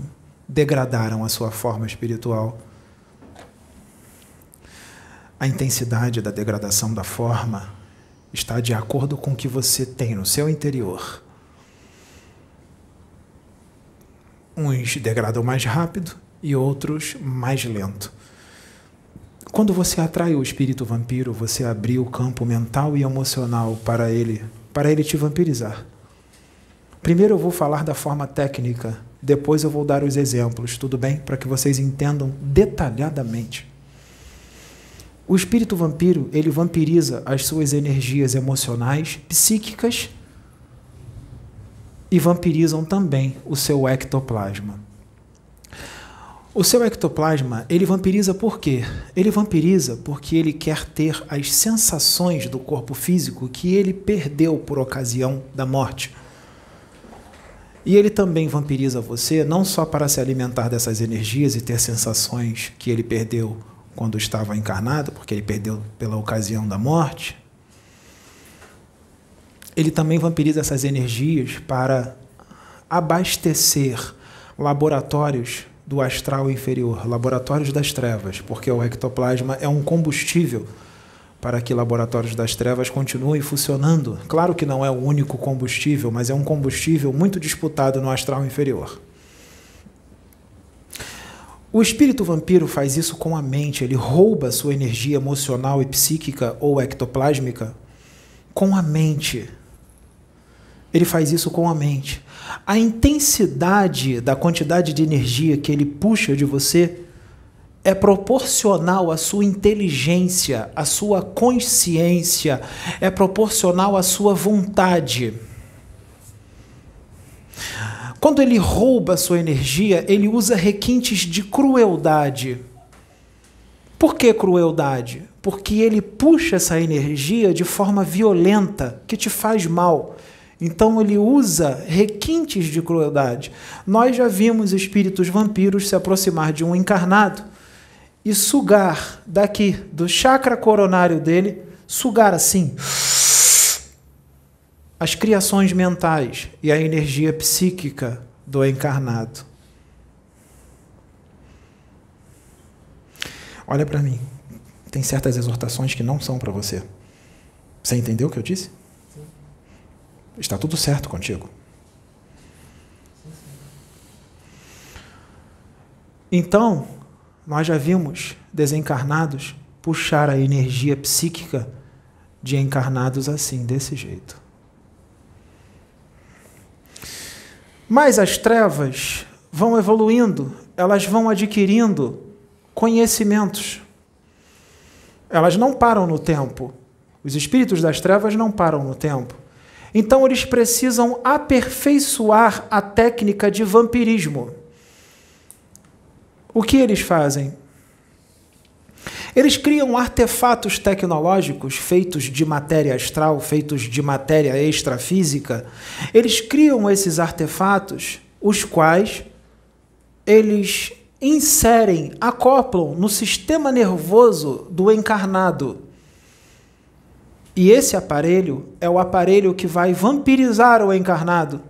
degradaram a sua forma espiritual. A intensidade da degradação da forma está de acordo com o que você tem no seu interior. Uns degradam mais rápido e outros mais lento. Quando você atrai o espírito vampiro, você abriu o campo mental e emocional para ele, para ele te vampirizar. Primeiro eu vou falar da forma técnica, depois eu vou dar os exemplos, tudo bem? Para que vocês entendam detalhadamente. O espírito vampiro, ele vampiriza as suas energias emocionais, psíquicas e vampirizam também o seu ectoplasma. O seu ectoplasma, ele vampiriza por quê? Ele vampiriza porque ele quer ter as sensações do corpo físico que ele perdeu por ocasião da morte. E ele também vampiriza você não só para se alimentar dessas energias e ter sensações que ele perdeu quando estava encarnado, porque ele perdeu pela ocasião da morte, ele também vampiriza essas energias para abastecer laboratórios do astral inferior, laboratórios das trevas, porque o ectoplasma é um combustível para que laboratórios das trevas continuem funcionando. Claro que não é o único combustível, mas é um combustível muito disputado no astral inferior. O espírito vampiro faz isso com a mente, ele rouba sua energia emocional e psíquica ou ectoplásmica com a mente. Ele faz isso com a mente. A intensidade da quantidade de energia que ele puxa de você é proporcional à sua inteligência, à sua consciência, é proporcional à sua vontade. Quando ele rouba a sua energia, ele usa requintes de crueldade. Por que crueldade? Porque ele puxa essa energia de forma violenta, que te faz mal. Então ele usa requintes de crueldade. Nós já vimos espíritos vampiros se aproximar de um encarnado e sugar daqui do chakra coronário dele, sugar assim as criações mentais e a energia psíquica do encarnado. Olha para mim. Tem certas exortações que não são para você. Você entendeu o que eu disse? Está tudo certo contigo. Então, nós já vimos desencarnados puxar a energia psíquica de encarnados assim, desse jeito. Mas as trevas vão evoluindo, elas vão adquirindo conhecimentos. Elas não param no tempo. Os espíritos das trevas não param no tempo. Então eles precisam aperfeiçoar a técnica de vampirismo. O que eles fazem? Eles criam artefatos tecnológicos feitos de matéria astral, feitos de matéria extrafísica. Eles criam esses artefatos, os quais eles inserem, acoplam no sistema nervoso do encarnado. E esse aparelho é o aparelho que vai vampirizar o encarnado.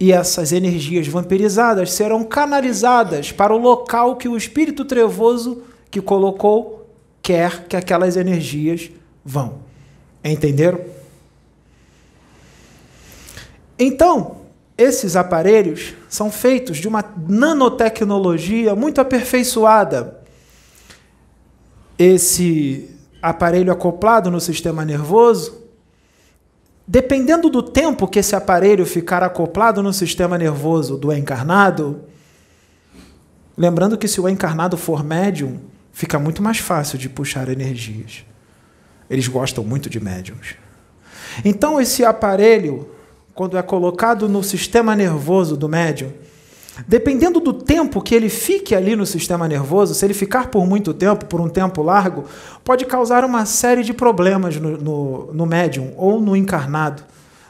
E essas energias vampirizadas serão canalizadas para o local que o espírito trevoso que colocou quer que aquelas energias vão. Entenderam? Então, esses aparelhos são feitos de uma nanotecnologia muito aperfeiçoada. Esse aparelho acoplado no sistema nervoso, dependendo do tempo que esse aparelho ficar acoplado no sistema nervoso do encarnado, lembrando que se o encarnado for médium, fica muito mais fácil de puxar energias. Eles gostam muito de médiums. Então, esse aparelho, quando é colocado no sistema nervoso do médium, dependendo do tempo que ele fique ali no sistema nervoso, se ele ficar por muito tempo, por um tempo largo, pode causar uma série de problemas no, no, no médium ou no encarnado.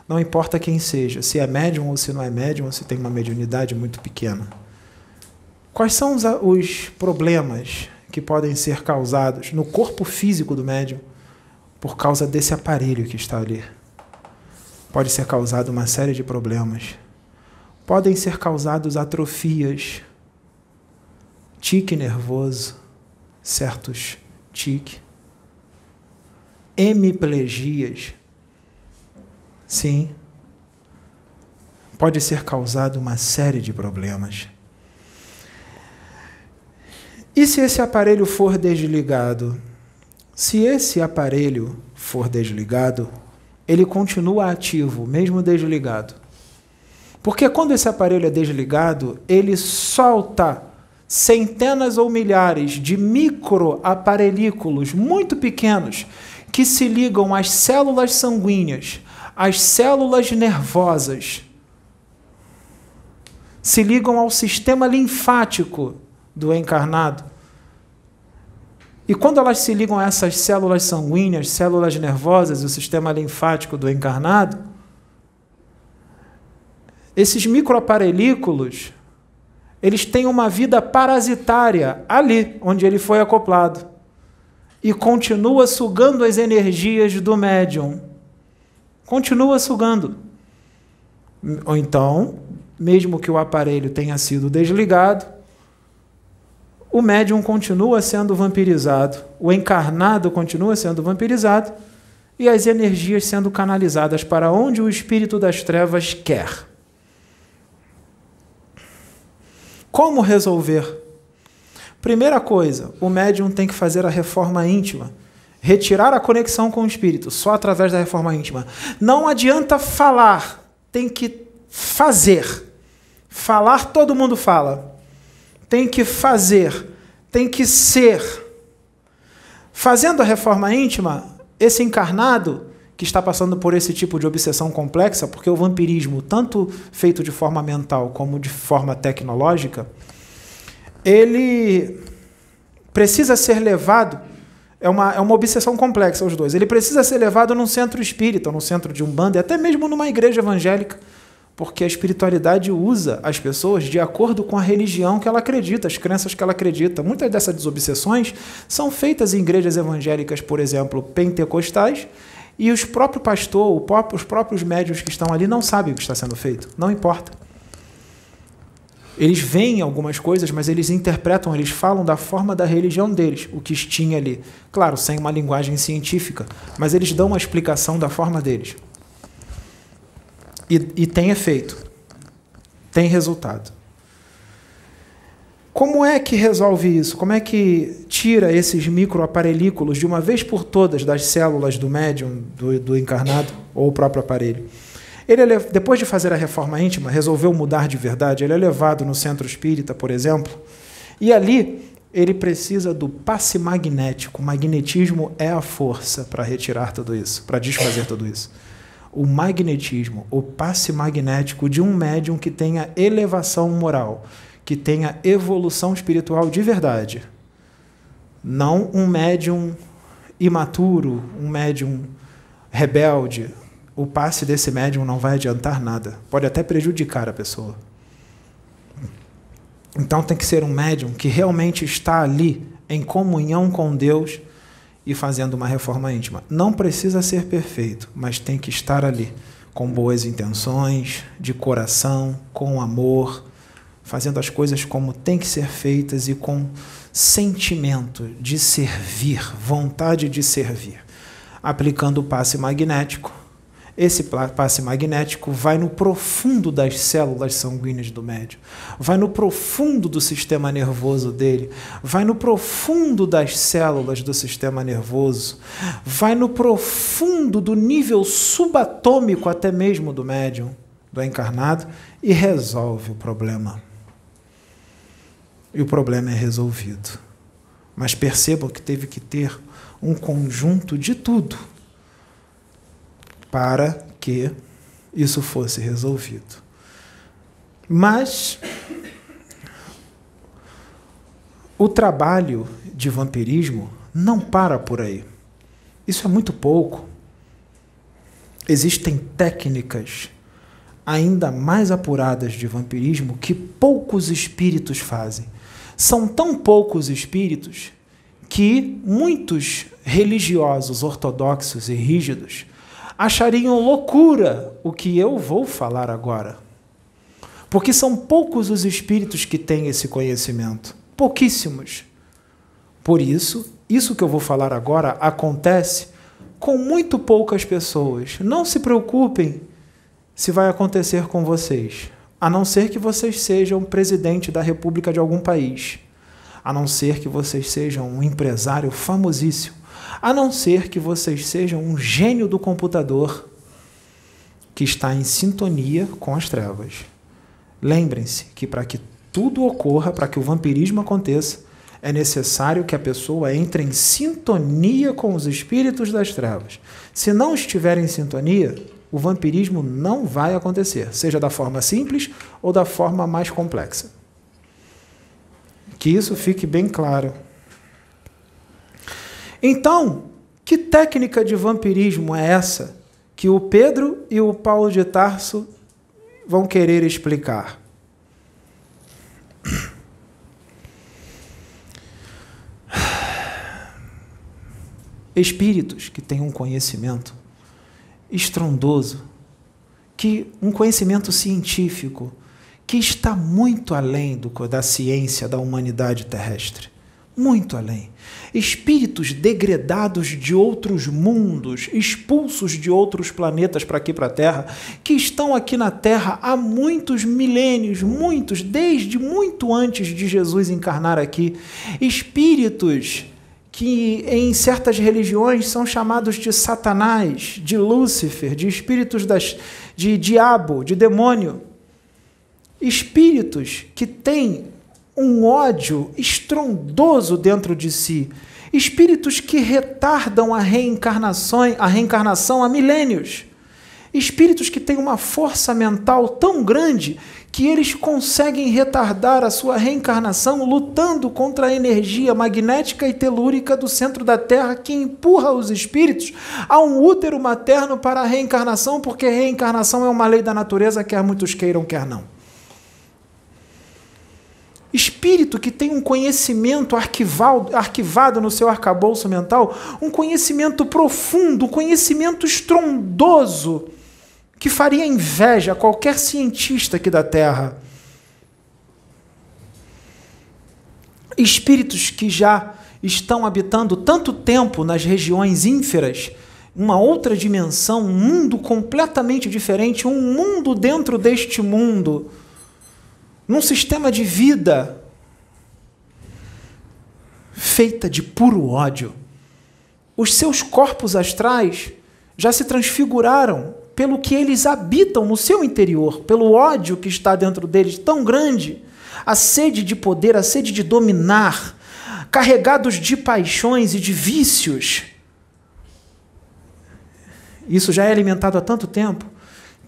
Não importa quem seja, se é médium ou se não é médium, ou se tem uma mediunidade muito pequena. Quais são os, os problemas que podem ser causados no corpo físico do médium por causa desse aparelho que está ali. Pode ser causado uma série de problemas. Podem ser causados atrofias, tique nervoso, certos tique, hemiplegias. Sim, pode ser causado uma série de problemas. E se esse aparelho for desligado? Se esse aparelho for desligado, ele continua ativo, mesmo desligado. Porque quando esse aparelho é desligado, ele solta centenas ou milhares de microaparelículos muito pequenos que se ligam às células sanguíneas, às células nervosas, se ligam ao sistema linfático do encarnado. E quando elas se ligam a essas células sanguíneas, células nervosas, o sistema linfático do encarnado, esses microaparelículos, eles têm uma vida parasitária ali onde ele foi acoplado e continua sugando as energias do médium. Continua sugando. Ou então, mesmo que o aparelho tenha sido desligado, o médium continua sendo vampirizado, o encarnado continua sendo vampirizado e as energias sendo canalizadas para onde o espírito das trevas quer. Como resolver? Primeira coisa, o médium tem que fazer a reforma íntima, retirar a conexão com o espírito, só através da reforma íntima. Não adianta falar, tem que fazer. Falar todo mundo fala. Tem que fazer, tem que ser. Fazendo a reforma íntima, esse encarnado que está passando por esse tipo de obsessão complexa, porque o vampirismo, tanto feito de forma mental como de forma tecnológica, ele precisa ser levado. É uma, é uma obsessão complexa, os dois. Ele precisa ser levado num centro espírita, num centro de umbanda, e até mesmo numa igreja evangélica, porque a espiritualidade usa as pessoas de acordo com a religião que ela acredita, as crenças que ela acredita. Muitas dessas desobsessões são feitas em igrejas evangélicas, por exemplo, pentecostais, e os próprios pastor, os próprios médios que estão ali não sabem o que está sendo feito. Não importa. Eles veem algumas coisas, mas eles interpretam, eles falam da forma da religião deles, o que tinha ali. Claro, sem uma linguagem científica, mas eles dão uma explicação da forma deles. E, e tem efeito, tem resultado. Como é que resolve isso? Como é que tira esses microaparelículos de uma vez por todas das células do médium, do, do encarnado ou o próprio aparelho? Ele, é depois de fazer a reforma íntima, resolveu mudar de verdade. Ele é levado no centro espírita, por exemplo, e ali ele precisa do passe magnético. O magnetismo é a força para retirar tudo isso, para desfazer tudo isso. O magnetismo, o passe magnético de um médium que tenha elevação moral, que tenha evolução espiritual de verdade. Não um médium imaturo, um médium rebelde. O passe desse médium não vai adiantar nada. Pode até prejudicar a pessoa. Então tem que ser um médium que realmente está ali em comunhão com Deus e fazendo uma reforma íntima. Não precisa ser perfeito, mas tem que estar ali com boas intenções, de coração, com amor, fazendo as coisas como tem que ser feitas e com sentimento de servir, vontade de servir. Aplicando o passe magnético, esse passe magnético vai no profundo das células sanguíneas do médium, vai no profundo do sistema nervoso dele, vai no profundo das células do sistema nervoso, vai no profundo do nível subatômico até mesmo do médium, do encarnado, e resolve o problema e o problema é resolvido. Mas percebam que teve que ter um conjunto de tudo para que isso fosse resolvido. Mas o trabalho de vampirismo não para por aí. Isso é muito pouco. Existem técnicas ainda mais apuradas de vampirismo que poucos espíritos fazem. São tão poucos espíritos que muitos religiosos ortodoxos e rígidos achariam loucura o que eu vou falar agora. Porque são poucos os espíritos que têm esse conhecimento, pouquíssimos. Por isso, isso que eu vou falar agora acontece com muito poucas pessoas. Não se preocupem se vai acontecer com vocês a não ser que vocês sejam presidente da república de algum país, a não ser que vocês sejam um empresário famosíssimo, a não ser que vocês sejam um gênio do computador que está em sintonia com as trevas. Lembrem-se que para que tudo ocorra, para que o vampirismo aconteça, é necessário que a pessoa entre em sintonia com os espíritos das trevas. Se não estiver em sintonia, o vampirismo não vai acontecer, seja da forma simples ou da forma mais complexa. Que isso fique bem claro. Então, que técnica de vampirismo é essa que o Pedro e o Paulo de Tarso vão querer explicar? Espíritos que têm um conhecimento estrondoso, que um conhecimento científico que está muito além do, da ciência da humanidade terrestre muito além. Espíritos degredados de outros mundos, expulsos de outros planetas para aqui para a Terra, que estão aqui na Terra há muitos milênios, muitos, desde muito antes de Jesus encarnar aqui. Espíritos que em certas religiões são chamados de Satanás, de Lúcifer, de espíritos das, de diabo, de demônio. Espíritos que têm um ódio estrondoso dentro de si, espíritos que retardam a reencarnação, a reencarnação há milênios, espíritos que têm uma força mental tão grande que eles conseguem retardar a sua reencarnação lutando contra a energia magnética e telúrica do centro da Terra que empurra os espíritos a um útero materno para a reencarnação, porque reencarnação é uma lei da natureza, quer muitos queiram, quer não. Espírito que tem um conhecimento arquivado, arquivado no seu arcabouço mental, um conhecimento profundo, um conhecimento estrondoso, que faria inveja a qualquer cientista aqui da Terra. Espíritos que já estão habitando tanto tempo nas regiões ínferas, uma outra dimensão, um mundo completamente diferente, um mundo dentro deste mundo num sistema de vida feita de puro ódio. Os seus corpos astrais já se transfiguraram pelo que eles habitam no seu interior, pelo ódio que está dentro deles tão grande, a sede de poder, a sede de dominar, carregados de paixões e de vícios. Isso já é alimentado há tanto tempo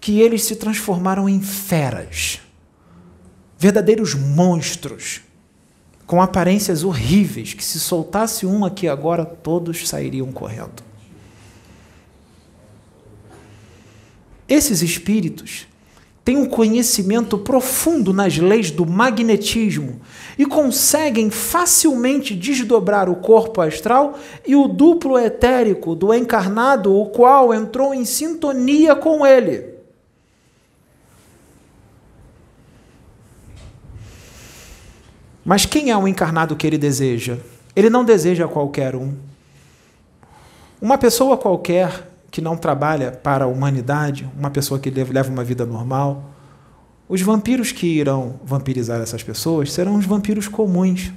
que eles se transformaram em feras verdadeiros monstros, com aparências horríveis, que se soltasse um aqui agora, todos sairiam correndo. Esses espíritos têm um conhecimento profundo nas leis do magnetismo e conseguem facilmente desdobrar o corpo astral e o duplo etérico do encarnado, o qual entrou em sintonia com ele. Mas quem é o encarnado que ele deseja? Ele não deseja qualquer um. Uma pessoa qualquer que não trabalha para a humanidade, uma pessoa que leva uma vida normal, os vampiros que irão vampirizar essas pessoas serão os vampiros comuns.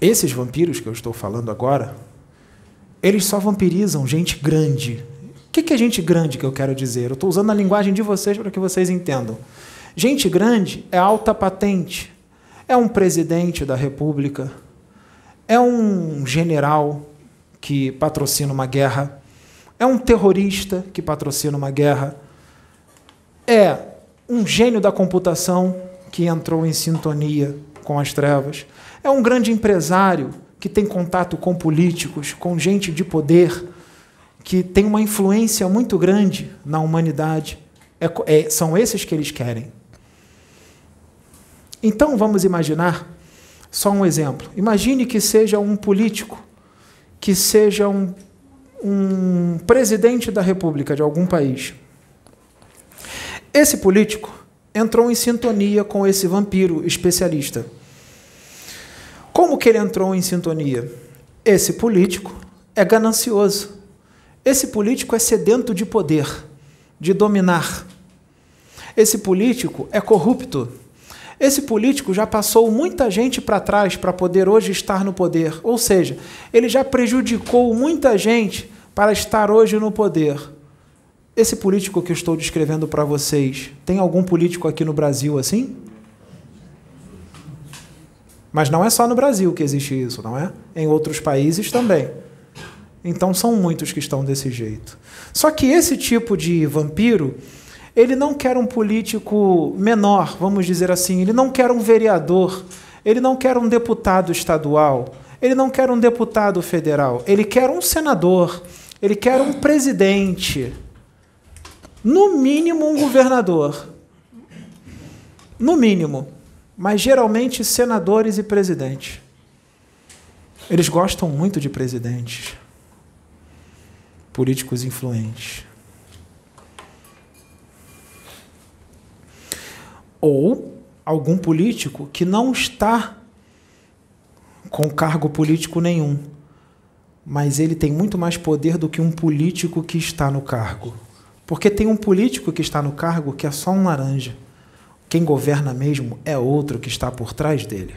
Esses vampiros que eu estou falando agora, eles só vampirizam gente grande. O que é gente grande que eu quero dizer? Eu estou usando a linguagem de vocês para que vocês entendam. Gente grande é alta patente, é um presidente da República, é um general que patrocina uma guerra, é um terrorista que patrocina uma guerra, é um gênio da computação que entrou em sintonia com as trevas, é um grande empresário que tem contato com políticos, com gente de poder, que tem uma influência muito grande na humanidade. É, é, são esses que eles querem. Então vamos imaginar só um exemplo. Imagine que seja um político, que seja um, um presidente da República de algum país. Esse político entrou em sintonia com esse vampiro especialista. Como que ele entrou em sintonia? Esse político é ganancioso. Esse político é sedento de poder, de dominar. Esse político é corrupto esse político já passou muita gente para trás para poder hoje estar no poder. Ou seja, ele já prejudicou muita gente para estar hoje no poder. Esse político que eu estou descrevendo para vocês, tem algum político aqui no Brasil assim? Mas não é só no Brasil que existe isso, não é? Em outros países também. Então são muitos que estão desse jeito. Só que esse tipo de vampiro, ele não quer um político menor, vamos dizer assim, ele não quer um vereador, ele não quer um deputado estadual, ele não quer um deputado federal, ele quer um senador, ele quer um presidente, no mínimo um governador. No mínimo, mas geralmente senadores e presidentes. Eles gostam muito de presidentes, políticos influentes. Ou algum político que não está com cargo político nenhum, mas ele tem muito mais poder do que um político que está no cargo. Porque tem um político que está no cargo que é só um laranja. Quem governa mesmo é outro que está por trás dele.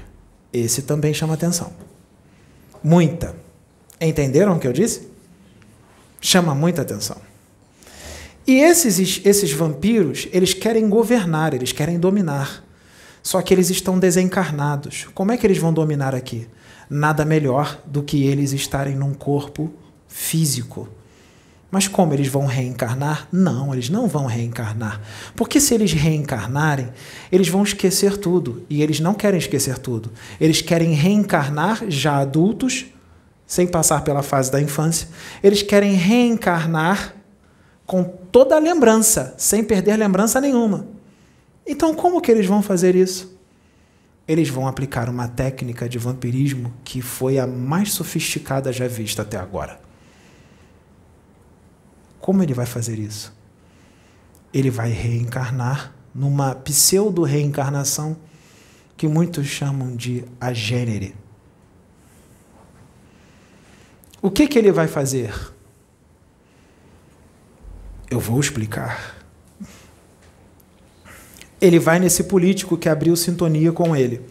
Esse também chama atenção. Muita. Entenderam o que eu disse? Chama muita atenção. E esses, esses vampiros, eles querem governar, eles querem dominar. Só que eles estão desencarnados. Como é que eles vão dominar aqui? Nada melhor do que eles estarem num corpo físico. Mas como eles vão reencarnar? Não, eles não vão reencarnar. Porque se eles reencarnarem, eles vão esquecer tudo. E eles não querem esquecer tudo. Eles querem reencarnar já adultos, sem passar pela fase da infância. Eles querem reencarnar com toda a lembrança, sem perder lembrança nenhuma. Então, como que eles vão fazer isso? Eles vão aplicar uma técnica de vampirismo que foi a mais sofisticada já vista até agora como ele vai fazer isso? Ele vai reencarnar numa pseudo-reencarnação que muitos chamam de agênere. O que, que ele vai fazer? Eu vou explicar. Ele vai nesse político que abriu sintonia com ele.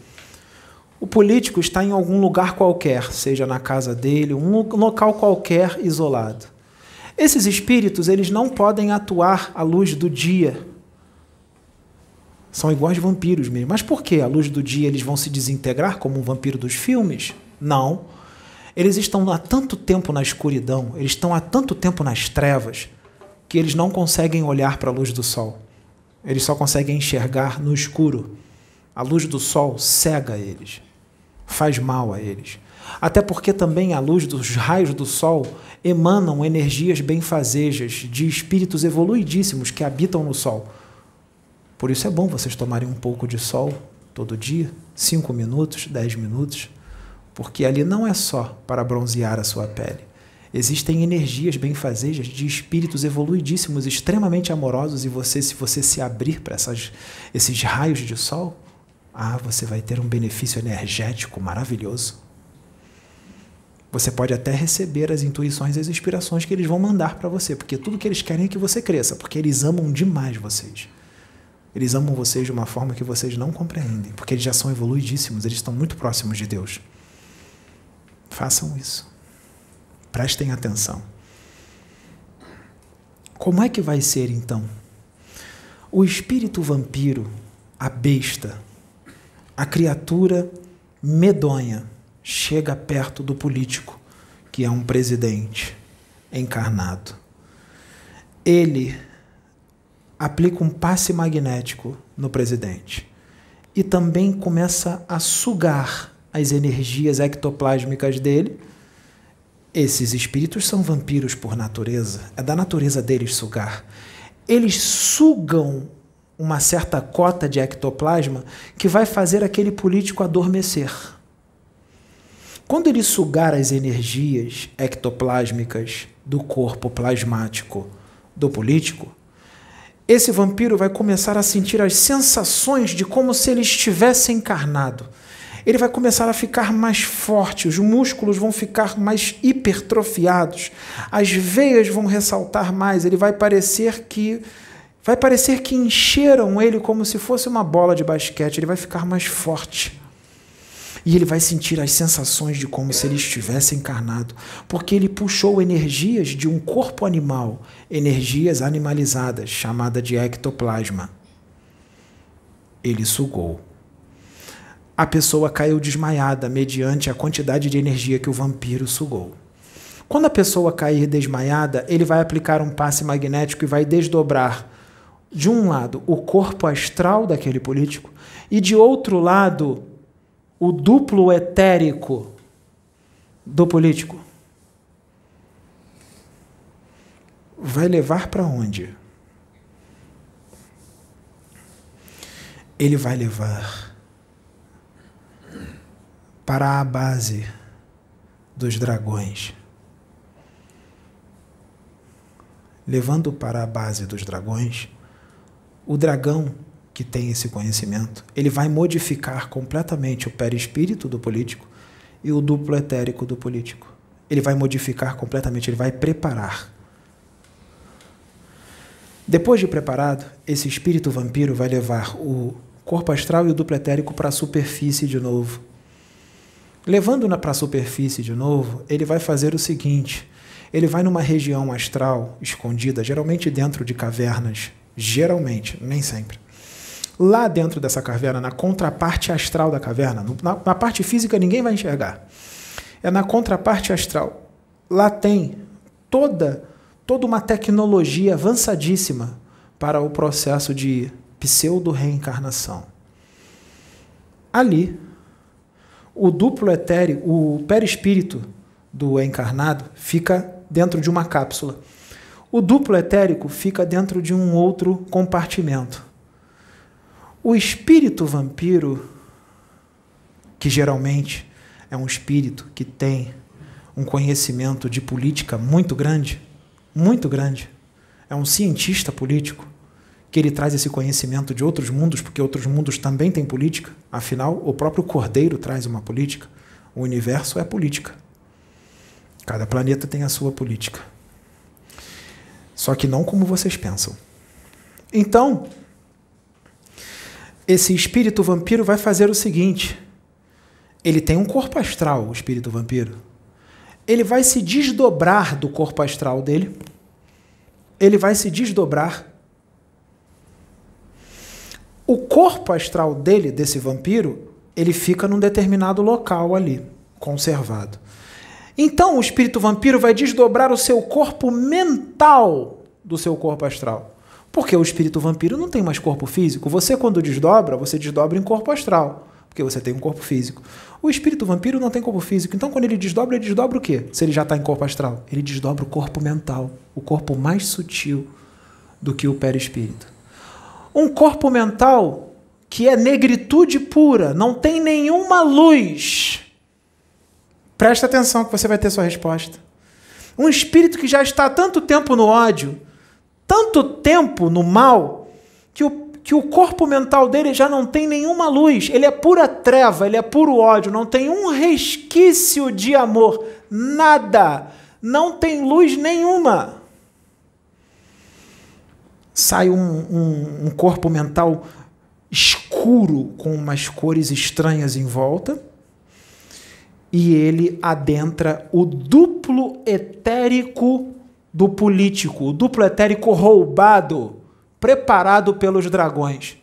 O político está em algum lugar qualquer, seja na casa dele, um local qualquer isolado. Esses espíritos, eles não podem atuar à luz do dia. São iguais vampiros mesmo. Mas por que à luz do dia eles vão se desintegrar como um vampiro dos filmes? Não. Eles estão há tanto tempo na escuridão, eles estão há tanto tempo nas trevas, que eles não conseguem olhar para a luz do sol. Eles só conseguem enxergar no escuro. A luz do sol cega eles, faz mal a eles. Até porque também a luz dos raios do sol emanam energias benfazejas de espíritos evoluidíssimos que habitam no sol. Por isso é bom vocês tomarem um pouco de sol todo dia, cinco minutos, dez minutos, porque ali não é só para bronzear a sua pele. Existem energias benfazejas de espíritos evoluidíssimos, extremamente amorosos, e você, se você se abrir para esses raios de sol, ah, você vai ter um benefício energético maravilhoso. Você pode até receber as intuições e as inspirações que eles vão mandar para você, porque tudo que eles querem é que você cresça, porque eles amam demais vocês. Eles amam vocês de uma forma que vocês não compreendem, porque eles já são evoluidíssimos, eles estão muito próximos de Deus. Façam isso. Prestem atenção. Como é que vai ser então? O espírito vampiro, a besta, a criatura medonha, chega perto do político, que é um presidente encarnado. Ele aplica um passe magnético no presidente e também começa a sugar as energias ectoplásmicas dele. Esses espíritos são vampiros por natureza, é da natureza deles sugar. Eles sugam uma certa cota de ectoplasma que vai fazer aquele político adormecer. Quando ele sugar as energias ectoplásmicas do corpo plasmático do político, esse vampiro vai começar a sentir as sensações de como se ele estivesse encarnado. Ele vai começar a ficar mais forte, os músculos vão ficar mais hipertrofiados, as veias vão ressaltar mais, ele vai parecer que vai parecer que encheram ele como se fosse uma bola de basquete, ele vai ficar mais forte. E ele vai sentir as sensações de como se ele estivesse encarnado, porque ele puxou energias de um corpo animal, energias animalizadas, chamada de ectoplasma. Ele sugou. A pessoa caiu desmaiada mediante a quantidade de energia que o vampiro sugou. Quando a pessoa cair desmaiada, ele vai aplicar um passe magnético e vai desdobrar, de um lado, o corpo astral daquele político, e de outro lado, o duplo etérico do político vai levar para onde? Ele vai levar para a base dos dragões. Levando para a base dos dragões, o dragão que tem esse conhecimento, ele vai modificar completamente o perispírito do político e o duplo etérico do político. Ele vai modificar completamente, ele vai preparar. Depois de preparado, esse espírito vampiro vai levar o corpo astral e o duplo etérico para a superfície de novo. Levando-na para a superfície de novo, ele vai fazer o seguinte: ele vai numa região astral escondida, geralmente dentro de cavernas, geralmente, nem sempre. Lá dentro dessa caverna, na contraparte astral da caverna, na, na parte física ninguém vai enxergar. É na contraparte astral. Lá tem toda toda uma tecnologia avançadíssima para o processo de pseudo-reencarnação. Ali, o duplo etéreo, o perispírito do encarnado fica dentro de uma cápsula. O duplo etérico fica dentro de um outro compartimento. O espírito vampiro, que geralmente é um espírito que tem um conhecimento de política muito grande, muito grande, é um cientista político, que ele traz esse conhecimento de outros mundos, porque outros mundos também têm política. Afinal, o próprio Cordeiro traz uma política. O universo é política. Cada planeta tem a sua política. Só que não como vocês pensam. Então, esse espírito vampiro vai fazer o seguinte: ele tem um corpo astral, o espírito vampiro. Ele vai se desdobrar do corpo astral dele. Ele vai se desdobrar o corpo astral dele, desse vampiro, ele fica num determinado local ali, conservado. Então o espírito vampiro vai desdobrar o seu corpo mental do seu corpo astral. Porque o espírito vampiro não tem mais corpo físico. Você, quando desdobra, você desdobra em corpo astral, porque você tem um corpo físico. O espírito vampiro não tem corpo físico. Então, quando ele desdobra, ele desdobra o quê? Se ele já está em corpo astral? Ele desdobra o corpo mental, o corpo mais sutil do que o perispírito. Um corpo mental que é negritude pura, não tem nenhuma luz. Presta atenção que você vai ter sua resposta. Um espírito que já está há tanto tempo no ódio, tanto tempo no mal, que o, que o corpo mental dele já não tem nenhuma luz. Ele é pura treva, ele é puro ódio, não tem um resquício de amor. Nada. Não tem luz nenhuma sai um, um, um corpo mental escuro com umas cores estranhas em volta e ele adentra o duplo etérico do político, o duplo etérico roubado, preparado pelos dragões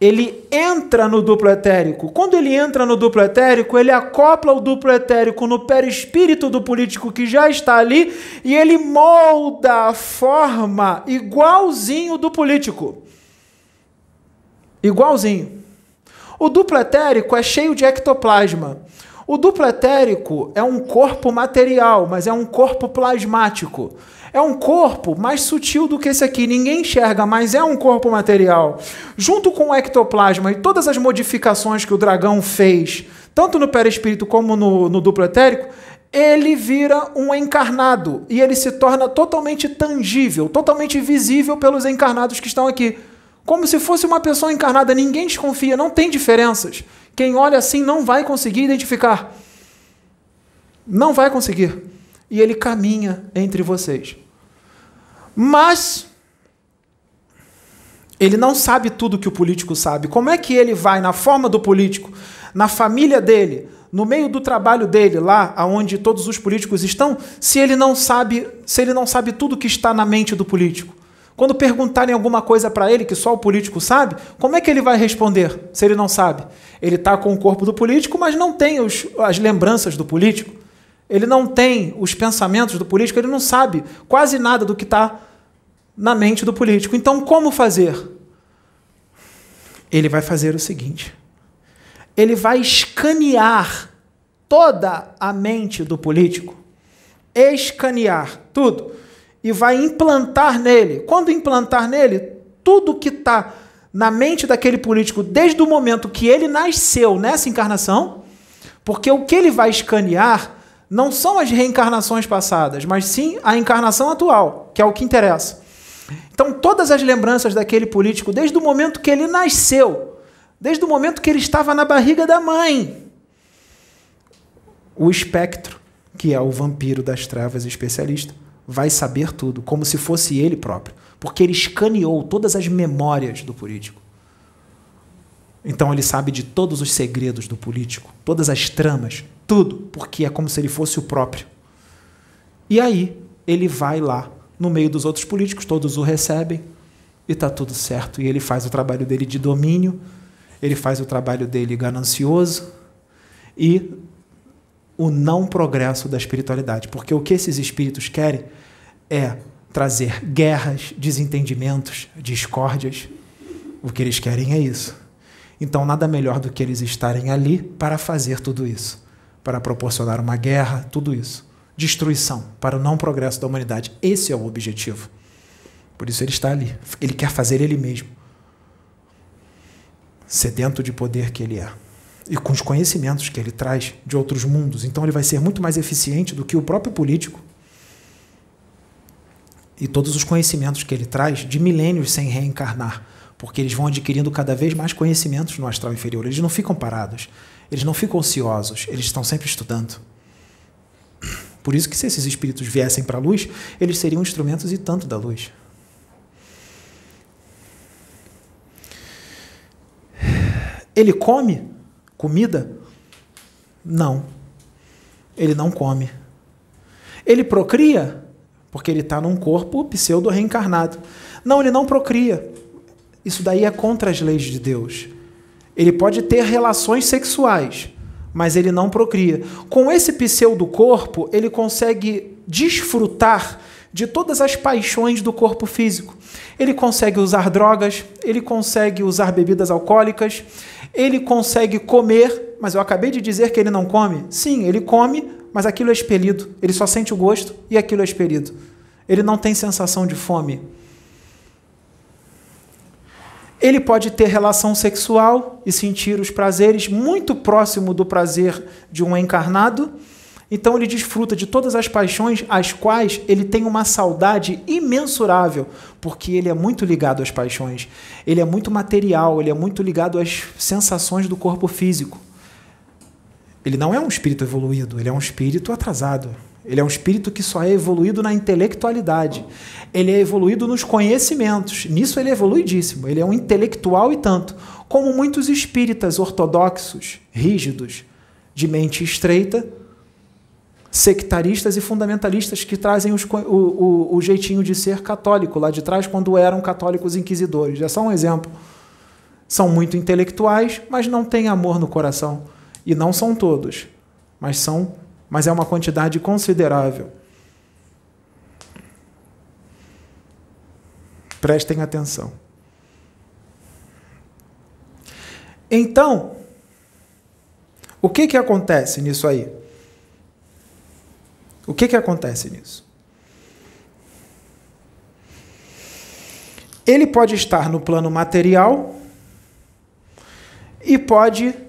ele entra no duplo etérico. Quando ele entra no duplo etérico, ele acopla o duplo etérico no perispírito do político que já está ali e ele molda a forma igualzinho do político. Igualzinho. O duplo etérico é cheio de ectoplasma. O duplo etérico é um corpo material, mas é um corpo plasmático. É um corpo mais sutil do que esse aqui, ninguém enxerga, mas é um corpo material. Junto com o ectoplasma e todas as modificações que o dragão fez, tanto no perispírito como no, no duplo etérico, ele vira um encarnado e ele se torna totalmente tangível, totalmente visível pelos encarnados que estão aqui. Como se fosse uma pessoa encarnada, ninguém desconfia, não tem diferenças. Quem olha assim não vai conseguir identificar. Não vai conseguir. E ele caminha entre vocês. Mas ele não sabe tudo que o político sabe. Como é que ele vai na forma do político, na família dele, no meio do trabalho dele, lá aonde todos os políticos estão, se ele não sabe, se ele não sabe tudo que está na mente do político? Quando perguntarem alguma coisa para ele que só o político sabe, como é que ele vai responder se ele não sabe? Ele está com o corpo do político, mas não tem os, as lembranças do político. Ele não tem os pensamentos do político, ele não sabe quase nada do que está na mente do político. Então, como fazer? Ele vai fazer o seguinte: ele vai escanear toda a mente do político, escanear tudo, e vai implantar nele. Quando implantar nele, tudo que está na mente daquele político desde o momento que ele nasceu nessa encarnação, porque o que ele vai escanear não são as reencarnações passadas, mas sim a encarnação atual, que é o que interessa. Então, todas as lembranças daquele político, desde o momento que ele nasceu, desde o momento que ele estava na barriga da mãe, o espectro, que é o vampiro das trevas especialista, vai saber tudo, como se fosse ele próprio, porque ele escaneou todas as memórias do político. Então ele sabe de todos os segredos do político, todas as tramas, tudo, porque é como se ele fosse o próprio. E aí ele vai lá, no meio dos outros políticos, todos o recebem e está tudo certo. E ele faz o trabalho dele de domínio, ele faz o trabalho dele ganancioso e o não progresso da espiritualidade. Porque o que esses espíritos querem é trazer guerras, desentendimentos, discórdias. O que eles querem é isso. Então, nada melhor do que eles estarem ali para fazer tudo isso, para proporcionar uma guerra, tudo isso. Destruição para o não progresso da humanidade. Esse é o objetivo. Por isso ele está ali. Ele quer fazer ele mesmo. Sedento de poder que ele é. E com os conhecimentos que ele traz de outros mundos. Então ele vai ser muito mais eficiente do que o próprio político. E todos os conhecimentos que ele traz de milênios sem reencarnar porque eles vão adquirindo cada vez mais conhecimentos no astral inferior. Eles não ficam parados, eles não ficam ociosos, eles estão sempre estudando. Por isso que se esses espíritos viessem para a luz, eles seriam instrumentos e tanto da luz. Ele come comida? Não. Ele não come. Ele procria? Porque ele está num corpo pseudo-reencarnado. Não, ele não procria. Isso daí é contra as leis de Deus. Ele pode ter relações sexuais, mas ele não procria. Com esse pseudo corpo, ele consegue desfrutar de todas as paixões do corpo físico. Ele consegue usar drogas, ele consegue usar bebidas alcoólicas, ele consegue comer, mas eu acabei de dizer que ele não come. Sim, ele come, mas aquilo é expelido. Ele só sente o gosto e aquilo é expelido. Ele não tem sensação de fome. Ele pode ter relação sexual e sentir os prazeres muito próximo do prazer de um encarnado. Então ele desfruta de todas as paixões às quais ele tem uma saudade imensurável, porque ele é muito ligado às paixões. Ele é muito material, ele é muito ligado às sensações do corpo físico. Ele não é um espírito evoluído, ele é um espírito atrasado. Ele é um espírito que só é evoluído na intelectualidade. Ele é evoluído nos conhecimentos. Nisso ele é evoluidíssimo. Ele é um intelectual e tanto. Como muitos espíritas ortodoxos, rígidos, de mente estreita, sectaristas e fundamentalistas que trazem os, o, o, o, jeitinho de ser católico lá de trás, quando eram católicos inquisidores. É só um exemplo. São muito intelectuais, mas não têm amor no coração. E não são todos, mas são mas é uma quantidade considerável. Prestem atenção. Então, o que, que acontece nisso aí? O que, que acontece nisso? Ele pode estar no plano material e pode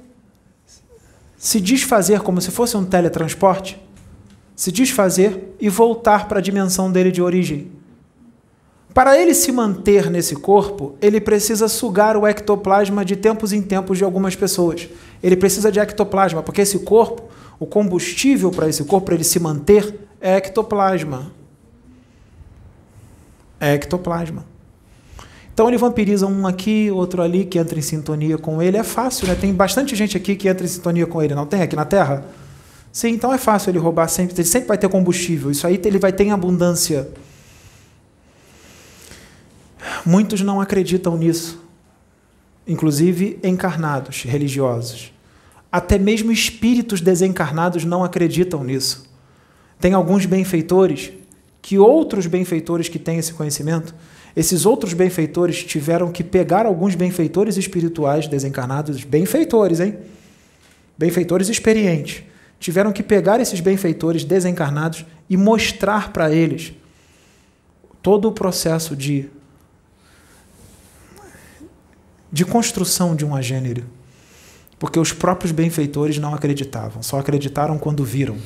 se desfazer como se fosse um teletransporte, se desfazer e voltar para a dimensão dele de origem. Para ele se manter nesse corpo, ele precisa sugar o ectoplasma de tempos em tempos de algumas pessoas. Ele precisa de ectoplasma, porque esse corpo, o combustível para esse corpo, para ele se manter, é ectoplasma. É ectoplasma. Então ele vampiriza um aqui, outro ali, que entra em sintonia com ele. É fácil, né? Tem bastante gente aqui que entra em sintonia com ele, não tem aqui na Terra? Sim, então é fácil ele roubar sempre. Ele sempre vai ter combustível. Isso aí ele vai ter em abundância. Muitos não acreditam nisso. Inclusive encarnados, religiosos. Até mesmo espíritos desencarnados não acreditam nisso. Tem alguns benfeitores que outros benfeitores que têm esse conhecimento esses outros benfeitores tiveram que pegar alguns benfeitores espirituais desencarnados, benfeitores, hein? Benfeitores experientes. Tiveram que pegar esses benfeitores desencarnados e mostrar para eles todo o processo de de construção de um agênero. Porque os próprios benfeitores não acreditavam, só acreditaram quando viram.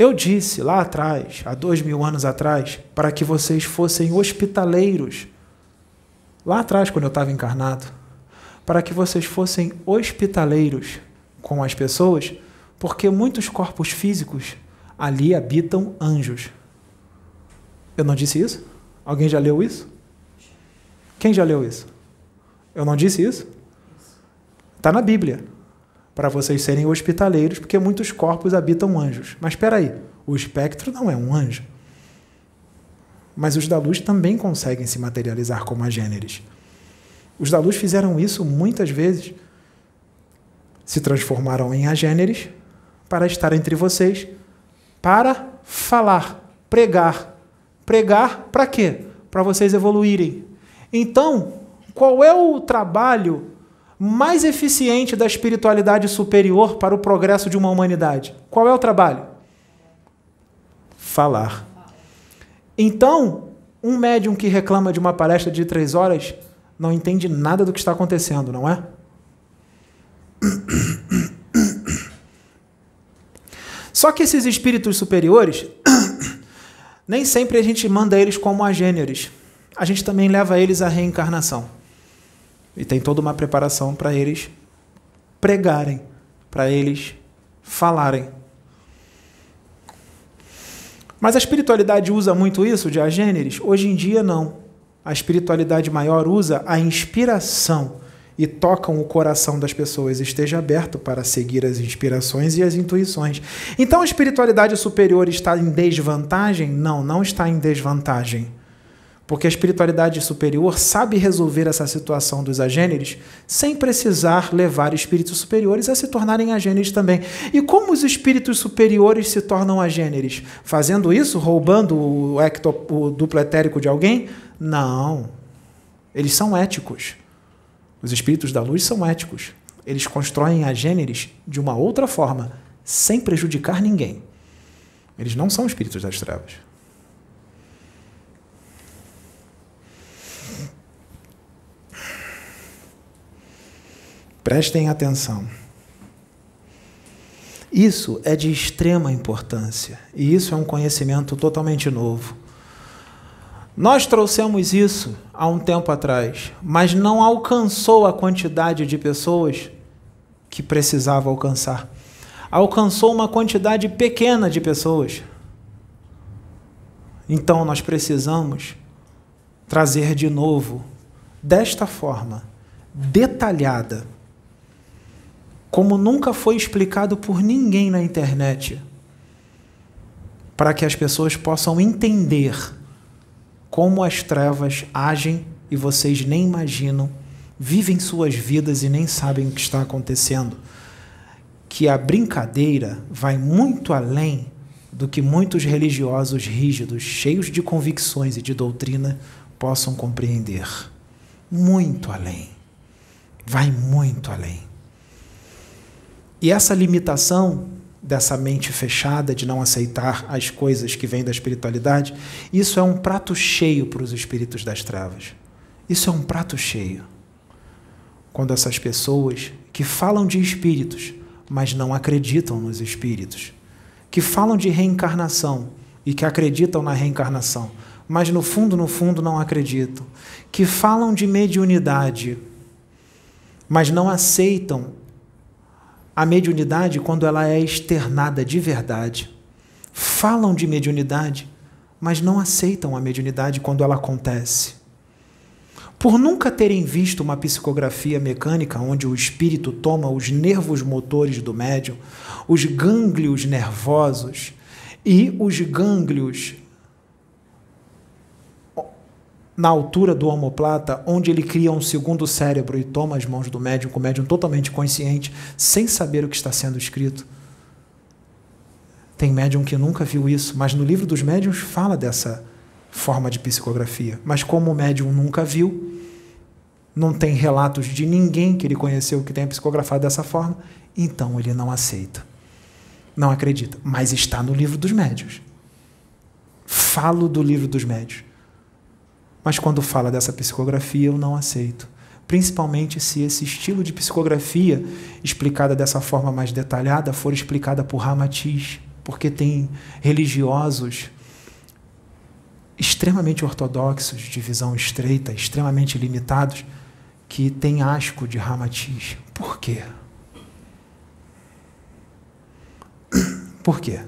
Eu disse lá atrás, há dois mil anos atrás, para que vocês fossem hospitaleiros. Lá atrás, quando eu estava encarnado, para que vocês fossem hospitaleiros com as pessoas, porque muitos corpos físicos ali habitam anjos. Eu não disse isso? Alguém já leu isso? Quem já leu isso? Eu não disse isso? Está na Bíblia. Para vocês serem hospitaleiros, porque muitos corpos habitam anjos. Mas espera aí, o espectro não é um anjo. Mas os da luz também conseguem se materializar como agêneres. Os da luz fizeram isso muitas vezes. Se transformaram em agêneres para estar entre vocês, para falar, pregar. Pregar para quê? Para vocês evoluírem. Então, qual é o trabalho mais eficiente da espiritualidade superior para o progresso de uma humanidade? Qual é o trabalho? Falar. Então, um médium que reclama de uma palestra de três horas não entende nada do que está acontecendo, não é? Só que esses espíritos superiores, nem sempre a gente manda eles como agêneres. A gente também leva eles à reencarnação. E tem toda uma preparação para eles pregarem, para eles falarem. Mas a espiritualidade usa muito isso de agêneres? Hoje em dia, não. A espiritualidade maior usa a inspiração e tocam o coração das pessoas. Esteja aberto para seguir as inspirações e as intuições. Então a espiritualidade superior está em desvantagem? Não, não está em desvantagem. Porque a espiritualidade superior sabe resolver essa situação dos agêneres sem precisar levar espíritos superiores a se tornarem agêneres também. E como os espíritos superiores se tornam agêneres? Fazendo isso? Roubando o, ecto, o duplo etérico de alguém? Não. Eles são éticos. Os espíritos da luz são éticos. Eles constroem agêneres de uma outra forma, sem prejudicar ninguém. Eles não são espíritos das trevas. Prestem atenção. Isso é de extrema importância e isso é um conhecimento totalmente novo. Nós trouxemos isso há um tempo atrás, mas não alcançou a quantidade de pessoas que precisava alcançar. Alcançou uma quantidade pequena de pessoas. Então nós precisamos trazer de novo, desta forma, detalhada como nunca foi explicado por ninguém na internet, para que as pessoas possam entender como as trevas agem e vocês nem imaginam, vivem suas vidas e nem sabem o que está acontecendo. Que a brincadeira vai muito além do que muitos religiosos rígidos, cheios de convicções e de doutrina, possam compreender. Muito além. Vai muito além. E essa limitação dessa mente fechada de não aceitar as coisas que vêm da espiritualidade, isso é um prato cheio para os espíritos das trevas. Isso é um prato cheio. Quando essas pessoas que falam de espíritos, mas não acreditam nos espíritos, que falam de reencarnação e que acreditam na reencarnação, mas no fundo, no fundo não acreditam, que falam de mediunidade, mas não aceitam a mediunidade quando ela é externada de verdade. Falam de mediunidade, mas não aceitam a mediunidade quando ela acontece. Por nunca terem visto uma psicografia mecânica onde o espírito toma os nervos motores do médium, os gânglios nervosos e os gânglios na altura do omoplata, onde ele cria um segundo cérebro e toma as mãos do médium, com o médium totalmente consciente, sem saber o que está sendo escrito. Tem médium que nunca viu isso, mas no livro dos médiums fala dessa forma de psicografia. Mas como o médium nunca viu, não tem relatos de ninguém que ele conheceu que tenha psicografado dessa forma, então ele não aceita. Não acredita. Mas está no livro dos médios. Falo do livro dos médios. Mas quando fala dessa psicografia, eu não aceito. Principalmente se esse estilo de psicografia, explicada dessa forma mais detalhada, for explicada por Ramatiz, porque tem religiosos extremamente ortodoxos, de visão estreita, extremamente limitados, que têm asco de Ramatiz. Por quê? Por quê?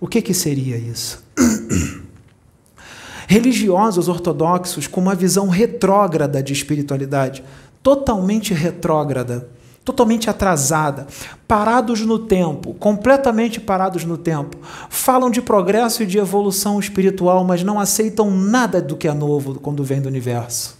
O que, que seria isso? Religiosos ortodoxos com uma visão retrógrada de espiritualidade, totalmente retrógrada, totalmente atrasada, parados no tempo, completamente parados no tempo. Falam de progresso e de evolução espiritual, mas não aceitam nada do que é novo quando vem do universo.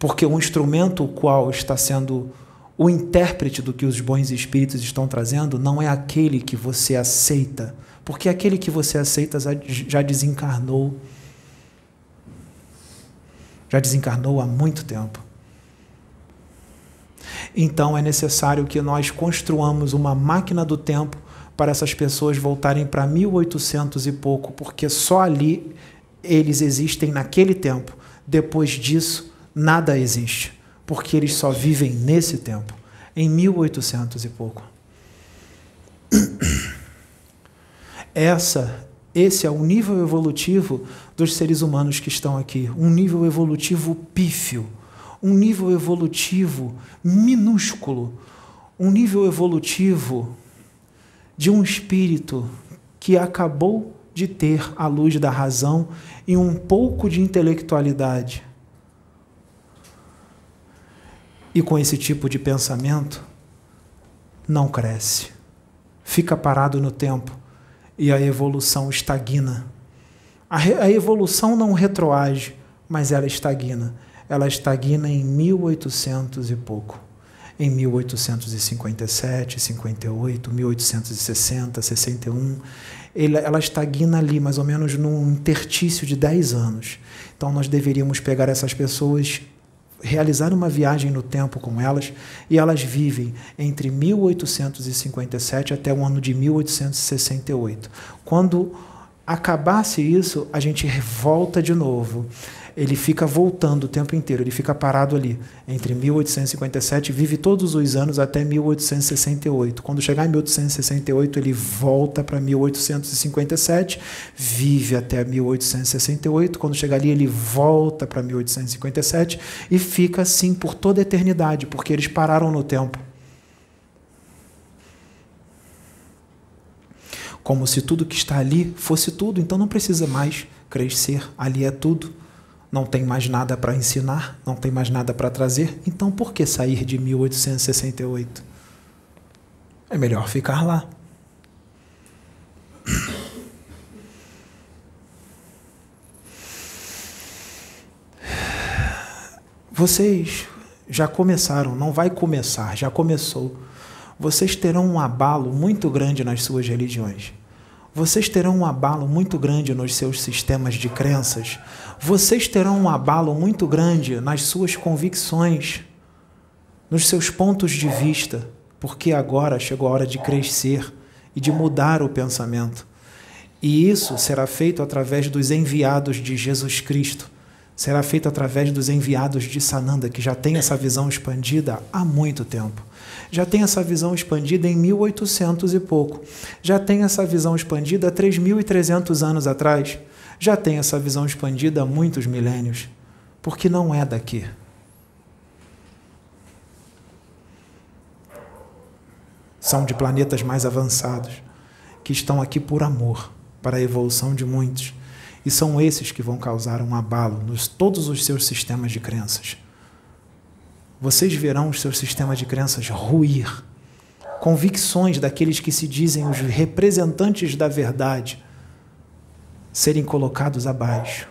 Porque o instrumento o qual está sendo o intérprete do que os bons espíritos estão trazendo não é aquele que você aceita, porque aquele que você aceita já desencarnou. Já desencarnou há muito tempo. Então é necessário que nós construamos uma máquina do tempo para essas pessoas voltarem para 1800 e pouco, porque só ali eles existem naquele tempo. Depois disso, nada existe porque eles só vivem nesse tempo, em 1800 e pouco. Essa, esse é o nível evolutivo dos seres humanos que estão aqui, um nível evolutivo pífio, um nível evolutivo minúsculo, um nível evolutivo de um espírito que acabou de ter a luz da razão e um pouco de intelectualidade. E com esse tipo de pensamento, não cresce. Fica parado no tempo e a evolução estagna. A, a evolução não retroage, mas ela estagna. Ela estagna em 1800 e pouco. Em 1857, 58, 1860, 61. Ela estagna ali, mais ou menos num intertício de 10 anos. Então, nós deveríamos pegar essas pessoas realizar uma viagem no tempo com elas e elas vivem entre 1857 até o ano de 1868. Quando acabasse isso, a gente volta de novo ele fica voltando o tempo inteiro, ele fica parado ali, entre 1857, vive todos os anos até 1868. Quando chegar em 1868, ele volta para 1857, vive até 1868. Quando chegar ali, ele volta para 1857 e fica assim por toda a eternidade, porque eles pararam no tempo. Como se tudo que está ali fosse tudo, então não precisa mais crescer, ali é tudo não tem mais nada para ensinar, não tem mais nada para trazer, então por que sair de 1868? É melhor ficar lá. Vocês já começaram, não vai começar, já começou. Vocês terão um abalo muito grande nas suas religiões vocês terão um abalo muito grande nos seus sistemas de crenças, vocês terão um abalo muito grande nas suas convicções, nos seus pontos de vista, porque agora chegou a hora de crescer e de mudar o pensamento. E isso será feito através dos enviados de Jesus Cristo, será feito através dos enviados de Sananda, que já tem essa visão expandida há muito tempo já tem essa visão expandida em 1800 e pouco. Já tem essa visão expandida há 3.300 anos atrás. Já tem essa visão expandida há muitos milênios. Porque não é daqui. São de planetas mais avançados, que estão aqui por amor, para a evolução de muitos. E são esses que vão causar um abalo nos todos os seus sistemas de crenças vocês verão os seus sistemas de crenças ruir. Convicções daqueles que se dizem os representantes da verdade serem colocados abaixo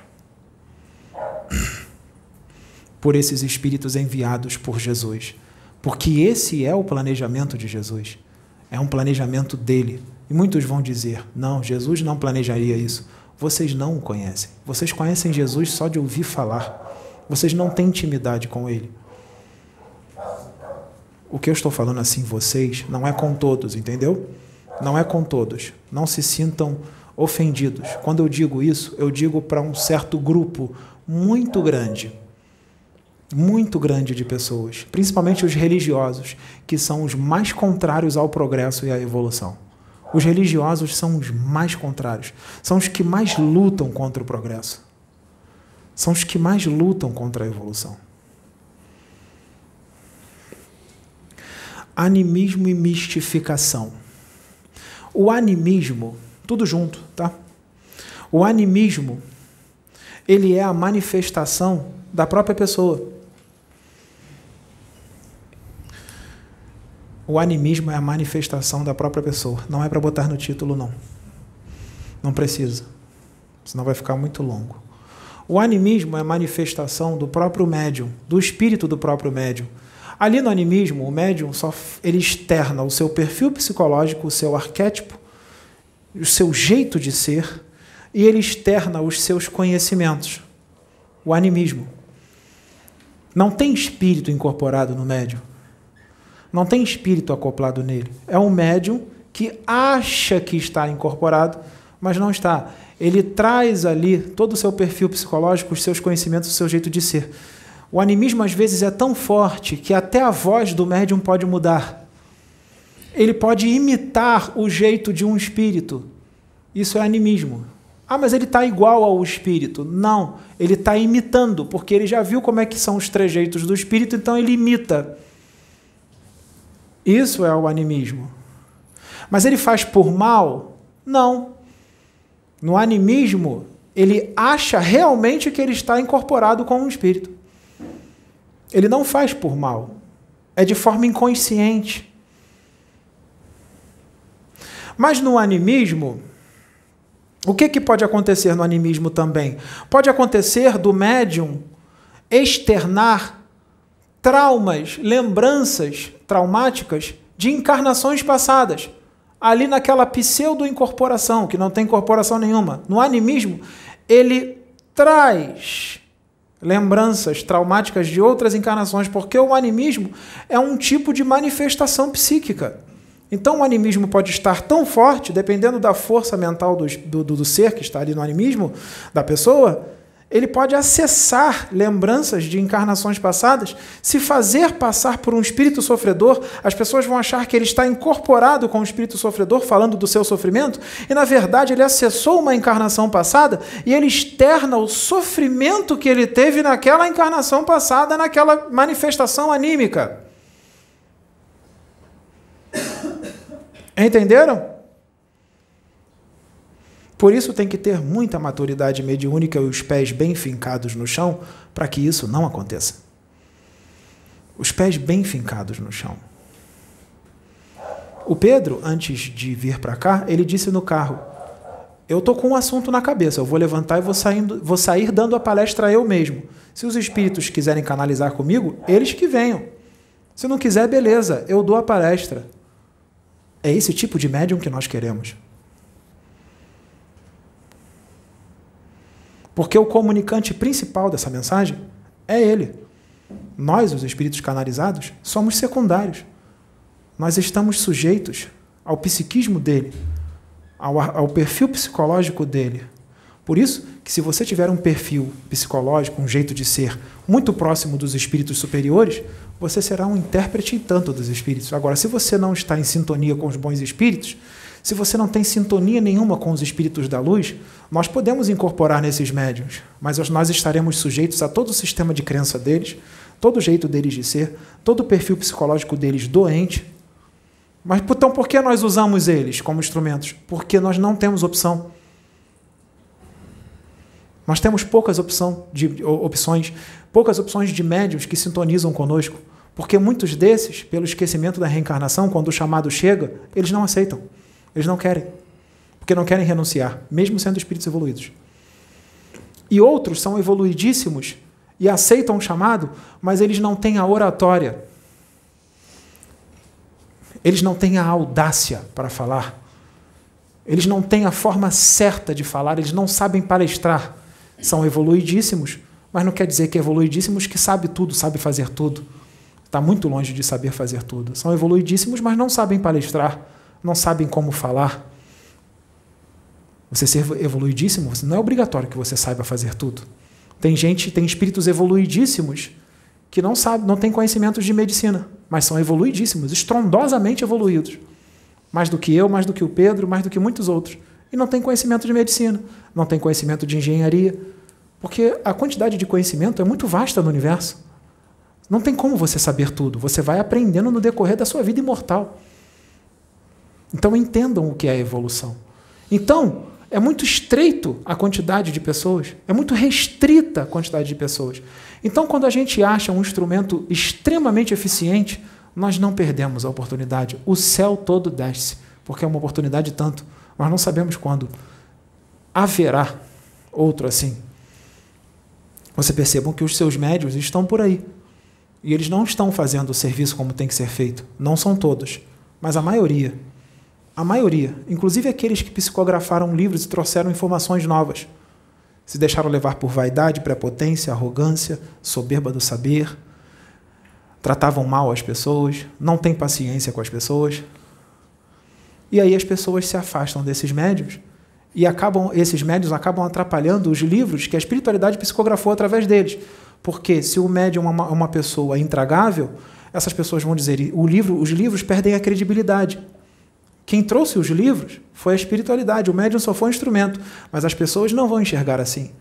por esses espíritos enviados por Jesus. Porque esse é o planejamento de Jesus. É um planejamento dele. E muitos vão dizer: não, Jesus não planejaria isso. Vocês não o conhecem. Vocês conhecem Jesus só de ouvir falar. Vocês não têm intimidade com ele. O que eu estou falando assim, vocês, não é com todos, entendeu? Não é com todos. Não se sintam ofendidos. Quando eu digo isso, eu digo para um certo grupo muito grande, muito grande de pessoas, principalmente os religiosos, que são os mais contrários ao progresso e à evolução. Os religiosos são os mais contrários, são os que mais lutam contra o progresso, são os que mais lutam contra a evolução. Animismo e mistificação. O animismo, tudo junto, tá? O animismo, ele é a manifestação da própria pessoa. O animismo é a manifestação da própria pessoa. Não é para botar no título, não. Não precisa. Senão vai ficar muito longo. O animismo é a manifestação do próprio médium, do espírito do próprio médium. Ali no animismo, o médium só ele externa o seu perfil psicológico, o seu arquétipo, o seu jeito de ser, e ele externa os seus conhecimentos. O animismo. Não tem espírito incorporado no médium. Não tem espírito acoplado nele. É um médium que acha que está incorporado, mas não está. Ele traz ali todo o seu perfil psicológico, os seus conhecimentos, o seu jeito de ser. O animismo às vezes é tão forte que até a voz do médium pode mudar. Ele pode imitar o jeito de um espírito. Isso é animismo. Ah, mas ele está igual ao espírito. Não, ele está imitando, porque ele já viu como é que são os trejeitos do espírito, então ele imita. Isso é o animismo. Mas ele faz por mal? Não. No animismo, ele acha realmente que ele está incorporado com um espírito. Ele não faz por mal. É de forma inconsciente. Mas no animismo, o que, que pode acontecer no animismo também? Pode acontecer do médium externar traumas, lembranças traumáticas de encarnações passadas, ali naquela pseudo-incorporação, que não tem incorporação nenhuma. No animismo, ele traz lembranças traumáticas de outras encarnações, porque o animismo é um tipo de manifestação psíquica. Então, o animismo pode estar tão forte, dependendo da força mental do, do, do ser que está ali no animismo da pessoa, ele pode acessar lembranças de encarnações passadas, se fazer passar por um espírito sofredor, as pessoas vão achar que ele está incorporado com o espírito sofredor, falando do seu sofrimento, e na verdade ele acessou uma encarnação passada e ele externa o sofrimento que ele teve naquela encarnação passada, naquela manifestação anímica. Entenderam? Por isso tem que ter muita maturidade mediúnica e os pés bem fincados no chão para que isso não aconteça. Os pés bem fincados no chão. O Pedro, antes de vir para cá, ele disse no carro: Eu tô com um assunto na cabeça, eu vou levantar e vou, saindo, vou sair dando a palestra eu mesmo. Se os espíritos quiserem canalizar comigo, eles que venham. Se não quiser, beleza, eu dou a palestra. É esse tipo de médium que nós queremos. Porque o comunicante principal dessa mensagem é ele. Nós, os espíritos canalizados, somos secundários. Nós estamos sujeitos ao psiquismo dele, ao, ao perfil psicológico dele. Por isso que se você tiver um perfil psicológico, um jeito de ser muito próximo dos espíritos superiores, você será um intérprete em tanto dos espíritos. Agora, se você não está em sintonia com os bons espíritos, se você não tem sintonia nenhuma com os espíritos da luz, nós podemos incorporar nesses médiums, mas nós estaremos sujeitos a todo o sistema de crença deles, todo o jeito deles de ser, todo o perfil psicológico deles doente. Mas então por que nós usamos eles como instrumentos? Porque nós não temos opção. Nós temos poucas opção de, opções, poucas opções de médiums que sintonizam conosco, porque muitos desses, pelo esquecimento da reencarnação, quando o chamado chega, eles não aceitam. Eles não querem. Porque não querem renunciar, mesmo sendo espíritos evoluídos. E outros são evoluidíssimos e aceitam o chamado, mas eles não têm a oratória. Eles não têm a audácia para falar. Eles não têm a forma certa de falar, eles não sabem palestrar. São evoluidíssimos, mas não quer dizer que evoluidíssimos que sabe tudo, sabe fazer tudo. Está muito longe de saber fazer tudo. São evoluidíssimos, mas não sabem palestrar não sabem como falar. Você ser evoluidíssimo, não é obrigatório que você saiba fazer tudo. Tem gente, tem espíritos evoluidíssimos que não sabem, não têm conhecimentos de medicina, mas são evoluidíssimos, estrondosamente evoluídos. mais do que eu, mais do que o Pedro, mais do que muitos outros. E não tem conhecimento de medicina, não tem conhecimento de engenharia, porque a quantidade de conhecimento é muito vasta no universo. Não tem como você saber tudo, você vai aprendendo no decorrer da sua vida imortal. Então entendam o que é evolução. Então, é muito estreito a quantidade de pessoas, é muito restrita a quantidade de pessoas. Então, quando a gente acha um instrumento extremamente eficiente, nós não perdemos a oportunidade. O céu todo desce, porque é uma oportunidade tanto. Nós não sabemos quando haverá outro assim. Você percebam que os seus médios estão por aí. E eles não estão fazendo o serviço como tem que ser feito. Não são todos, mas a maioria. A maioria, inclusive aqueles que psicografaram livros e trouxeram informações novas, se deixaram levar por vaidade, prepotência, arrogância, soberba do saber, tratavam mal as pessoas, não têm paciência com as pessoas. E aí as pessoas se afastam desses médios e acabam esses médios acabam atrapalhando os livros que a espiritualidade psicografou através deles. Porque se o médium é uma, pessoa intragável, essas pessoas vão dizer, o livro, os livros perdem a credibilidade. Quem trouxe os livros foi a espiritualidade, o médium só foi um instrumento, mas as pessoas não vão enxergar assim.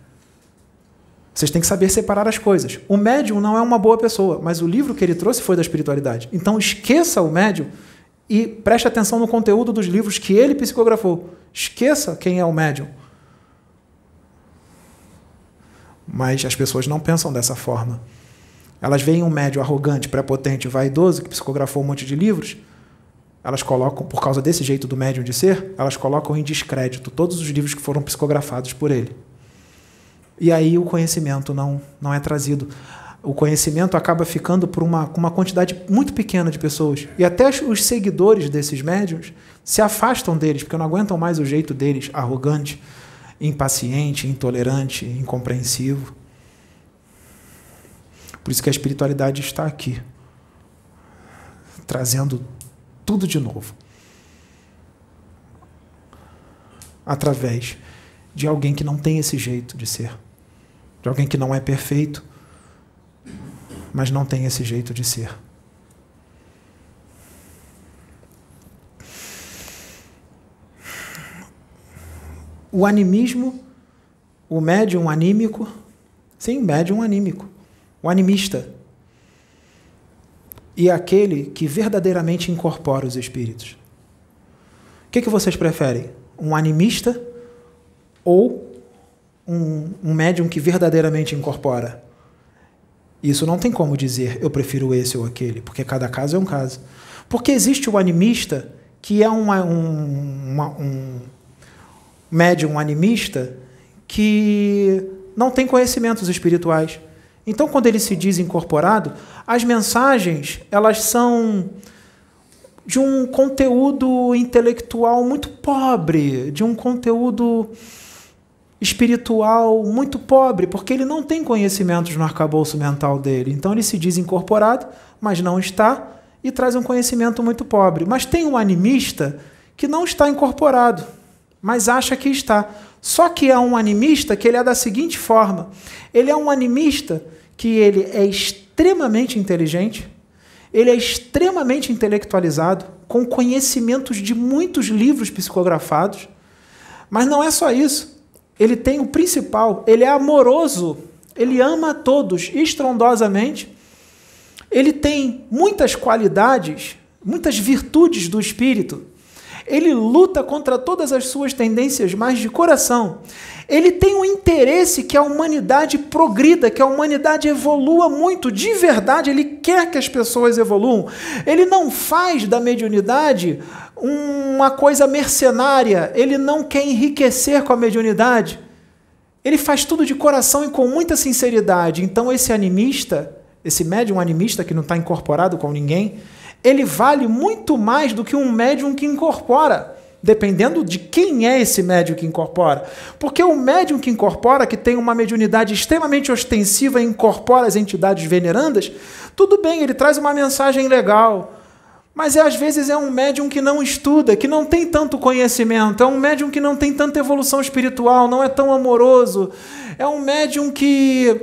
Vocês têm que saber separar as coisas. O médium não é uma boa pessoa, mas o livro que ele trouxe foi da espiritualidade. Então esqueça o médium e preste atenção no conteúdo dos livros que ele psicografou. Esqueça quem é o médium. Mas as pessoas não pensam dessa forma. Elas veem um médium arrogante, prepotente, vaidoso, que psicografou um monte de livros, elas colocam, por causa desse jeito do médium de ser, elas colocam em descrédito todos os livros que foram psicografados por ele. E aí o conhecimento não, não é trazido. O conhecimento acaba ficando por uma, uma quantidade muito pequena de pessoas. E até os seguidores desses médiums se afastam deles, porque não aguentam mais o jeito deles arrogante, impaciente, intolerante, incompreensivo. Por isso que a espiritualidade está aqui, trazendo tudo de novo. Através de alguém que não tem esse jeito de ser. De alguém que não é perfeito, mas não tem esse jeito de ser. O animismo, o médium anímico, sim, médium anímico, o animista, e aquele que verdadeiramente incorpora os espíritos. O que, que vocês preferem? Um animista ou um, um médium que verdadeiramente incorpora? Isso não tem como dizer eu prefiro esse ou aquele, porque cada caso é um caso. Porque existe o animista que é uma, um, uma, um médium animista que não tem conhecimentos espirituais. Então, quando ele se diz incorporado, as mensagens elas são de um conteúdo intelectual muito pobre, de um conteúdo espiritual muito pobre, porque ele não tem conhecimentos no arcabouço mental dele. Então ele se diz incorporado, mas não está, e traz um conhecimento muito pobre. Mas tem um animista que não está incorporado, mas acha que está. Só que é um animista que ele é da seguinte forma: ele é um animista que ele é extremamente inteligente, ele é extremamente intelectualizado, com conhecimentos de muitos livros psicografados. Mas não é só isso. Ele tem o principal, ele é amoroso, ele ama a todos estrondosamente. Ele tem muitas qualidades, muitas virtudes do espírito. Ele luta contra todas as suas tendências mais de coração. Ele tem um interesse que a humanidade progrida, que a humanidade evolua muito, de verdade, ele quer que as pessoas evoluam. Ele não faz da mediunidade uma coisa mercenária, ele não quer enriquecer com a mediunidade. Ele faz tudo de coração e com muita sinceridade. Então, esse animista, esse médium animista que não está incorporado com ninguém, ele vale muito mais do que um médium que incorpora, dependendo de quem é esse médium que incorpora. Porque o médium que incorpora, que tem uma mediunidade extremamente ostensiva e incorpora as entidades venerandas, tudo bem, ele traz uma mensagem legal. Mas é, às vezes é um médium que não estuda, que não tem tanto conhecimento, é um médium que não tem tanta evolução espiritual, não é tão amoroso, é um médium que,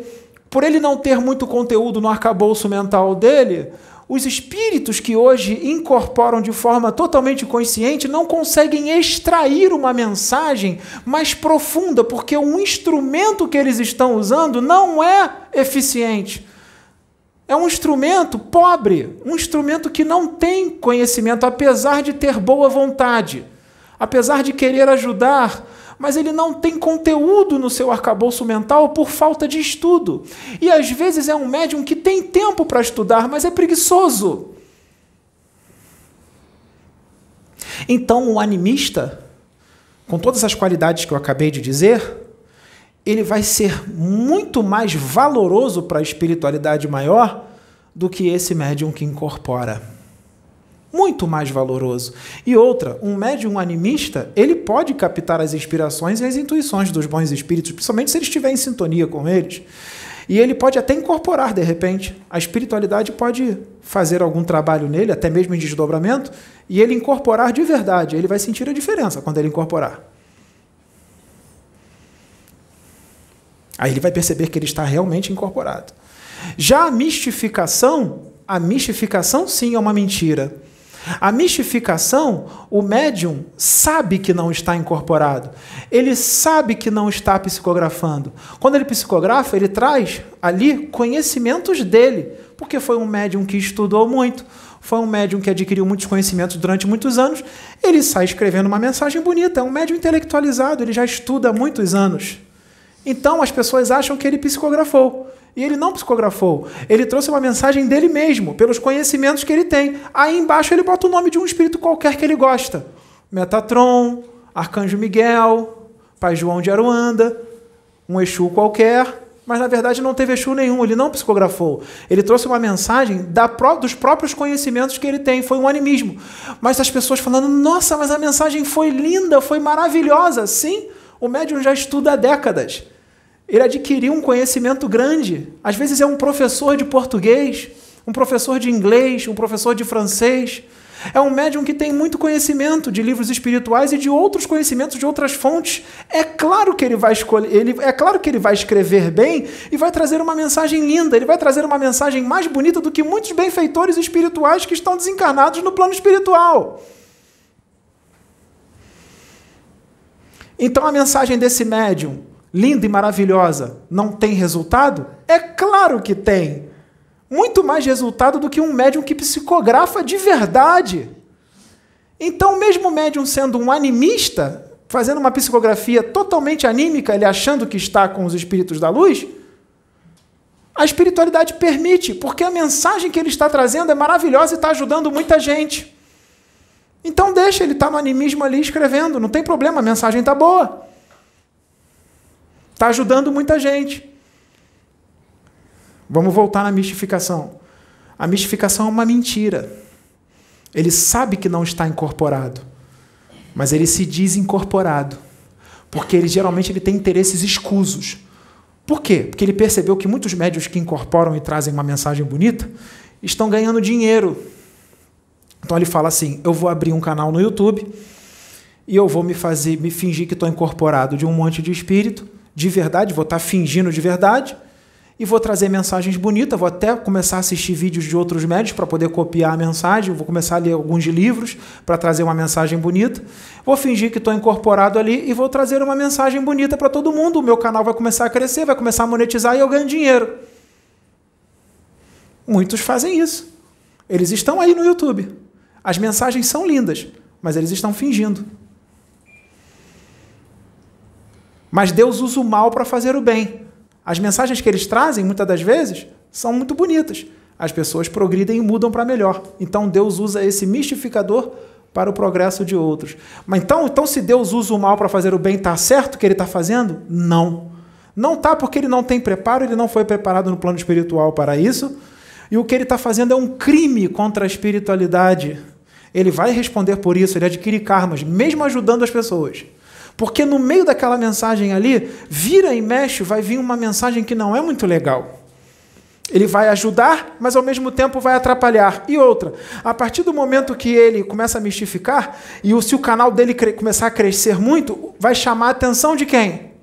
por ele não ter muito conteúdo no arcabouço mental dele, Os espíritos que hoje incorporam de forma totalmente consciente não conseguem extrair uma mensagem mais profunda, porque o instrumento que eles estão usando não é eficiente. É um instrumento pobre, um instrumento que não tem conhecimento, apesar de ter boa vontade, apesar de querer ajudar, mas ele não tem conteúdo no seu arcabouço mental por falta de estudo. E às vezes é um médium que tem tempo para estudar, mas é preguiçoso. Então, o animista, com todas as qualidades que eu acabei de dizer, ele vai ser muito mais valoroso para a espiritualidade maior do que esse médium que incorpora muito mais valoroso. E outra, um médium animista, ele pode captar as inspirações e as intuições dos bons espíritos, principalmente se ele estiver em sintonia com eles. E ele pode até incorporar, de repente. A espiritualidade pode fazer algum trabalho nele, até mesmo em desdobramento, e ele incorporar de verdade. Ele vai sentir a diferença quando ele incorporar. Aí ele vai perceber que ele está realmente incorporado. Já a mistificação, a mistificação sim é uma mentira. A mistificação, o médium sabe que não está incorporado. Ele sabe que não está psicografando. Quando ele psicografa, ele traz ali conhecimentos dele, porque foi um médium que estudou muito, foi um médium que adquiriu muitos conhecimentos durante muitos anos. Ele sai escrevendo uma mensagem bonita, é um médium intelectualizado, ele já estuda há muitos anos. Então as pessoas acham que ele psicografou. E ele não psicografou. Ele trouxe uma mensagem dele mesmo, pelos conhecimentos que ele tem. Aí embaixo ele bota o nome de um espírito qualquer que ele gosta. Metatron, Arcanjo Miguel, Pai João de Aruanda, um Exu qualquer. Mas na verdade não teve Exu nenhum, ele não psicografou. Ele trouxe uma mensagem da, dos próprios conhecimentos que ele tem, foi um animismo. Mas as pessoas falando, nossa, mas a mensagem foi linda, foi maravilhosa. Sim, o médium já estuda há décadas ele adquiriu um conhecimento grande. Às vezes é um professor de português, um professor de inglês, um professor de francês. É um médium que tem muito conhecimento de livros espirituais e de outros conhecimentos de outras fontes. É claro que ele vai escolher, ele, é claro que ele vai escrever bem e vai trazer uma mensagem linda, ele vai trazer uma mensagem mais bonita do que muitos benfeitores espirituais que estão desencarnados no plano espiritual. Então a mensagem desse médium linda e maravilhosa, não tem resultado? É claro que tem. Muito mais resultado do que um médium que psicografa de verdade. Então, mesmo o médium sendo um animista, fazendo uma psicografia totalmente anímica, ele achando que está com os espíritos da luz, a espiritualidade permite, porque a mensagem que ele está trazendo é maravilhosa e está ajudando muita gente. Então deixa ele estar no animismo ali escrevendo, não tem problema, a mensagem está boa. Está ajudando muita gente. Vamos voltar na mistificação. A mistificação é uma mentira. Ele sabe que não está incorporado, mas ele se diz incorporado, porque ele geralmente ele tem interesses escusos. Por quê? Porque ele percebeu que muitos médios que incorporam e trazem uma mensagem bonita estão ganhando dinheiro. Então ele fala assim: eu vou abrir um canal no YouTube e eu vou me fazer, me fingir que estou incorporado de um monte de espírito de verdade, vou estar fingindo de verdade e vou trazer mensagens bonitas. Vou até começar a assistir vídeos de outros médios para poder copiar a mensagem. Vou começar a ler alguns livros para trazer uma mensagem bonita. Vou fingir que estou incorporado ali e vou trazer uma mensagem bonita para todo mundo. O meu canal vai começar a crescer, vai começar a monetizar e eu ganho dinheiro. Muitos fazem isso. Eles estão aí no YouTube. As mensagens são lindas, mas eles estão fingindo. Mas Deus usa o mal para fazer o bem. As mensagens que eles trazem, muitas das vezes, são muito bonitas. As pessoas progridem e mudam para melhor. Então Deus usa esse mistificador para o progresso de outros. Mas então, então se Deus usa o mal para fazer o bem, está certo o que ele está fazendo? Não. Não está porque ele não tem preparo, ele não foi preparado no plano espiritual para isso. E o que ele está fazendo é um crime contra a espiritualidade. Ele vai responder por isso, ele adquire karmas, mesmo ajudando as pessoas. Porque no meio daquela mensagem ali, vira e mexe, vai vir uma mensagem que não é muito legal. Ele vai ajudar, mas ao mesmo tempo vai atrapalhar. E outra, a partir do momento que ele começa a mistificar, e se o canal dele começar a crescer muito, vai chamar a atenção de quem?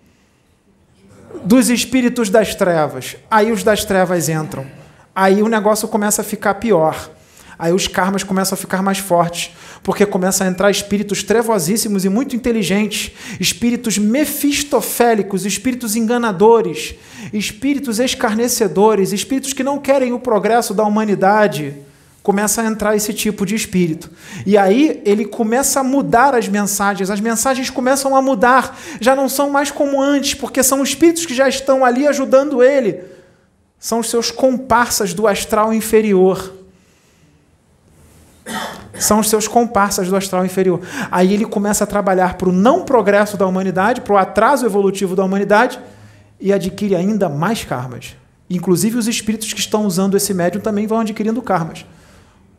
Dos espíritos das trevas. Aí os das trevas entram. Aí o negócio começa a ficar pior. Aí os karmas começam a ficar mais fortes, porque começam a entrar espíritos trevosíssimos e muito inteligentes, espíritos mefistofélicos, espíritos enganadores, espíritos escarnecedores, espíritos que não querem o progresso da humanidade. Começa a entrar esse tipo de espírito. E aí ele começa a mudar as mensagens, as mensagens começam a mudar, já não são mais como antes, porque são espíritos que já estão ali ajudando ele. São os seus comparsas do astral inferior são os seus comparsas do astral inferior. Aí ele começa a trabalhar para o não progresso da humanidade, para o atraso evolutivo da humanidade e adquire ainda mais karmas. Inclusive os espíritos que estão usando esse médium também vão adquirindo karmas.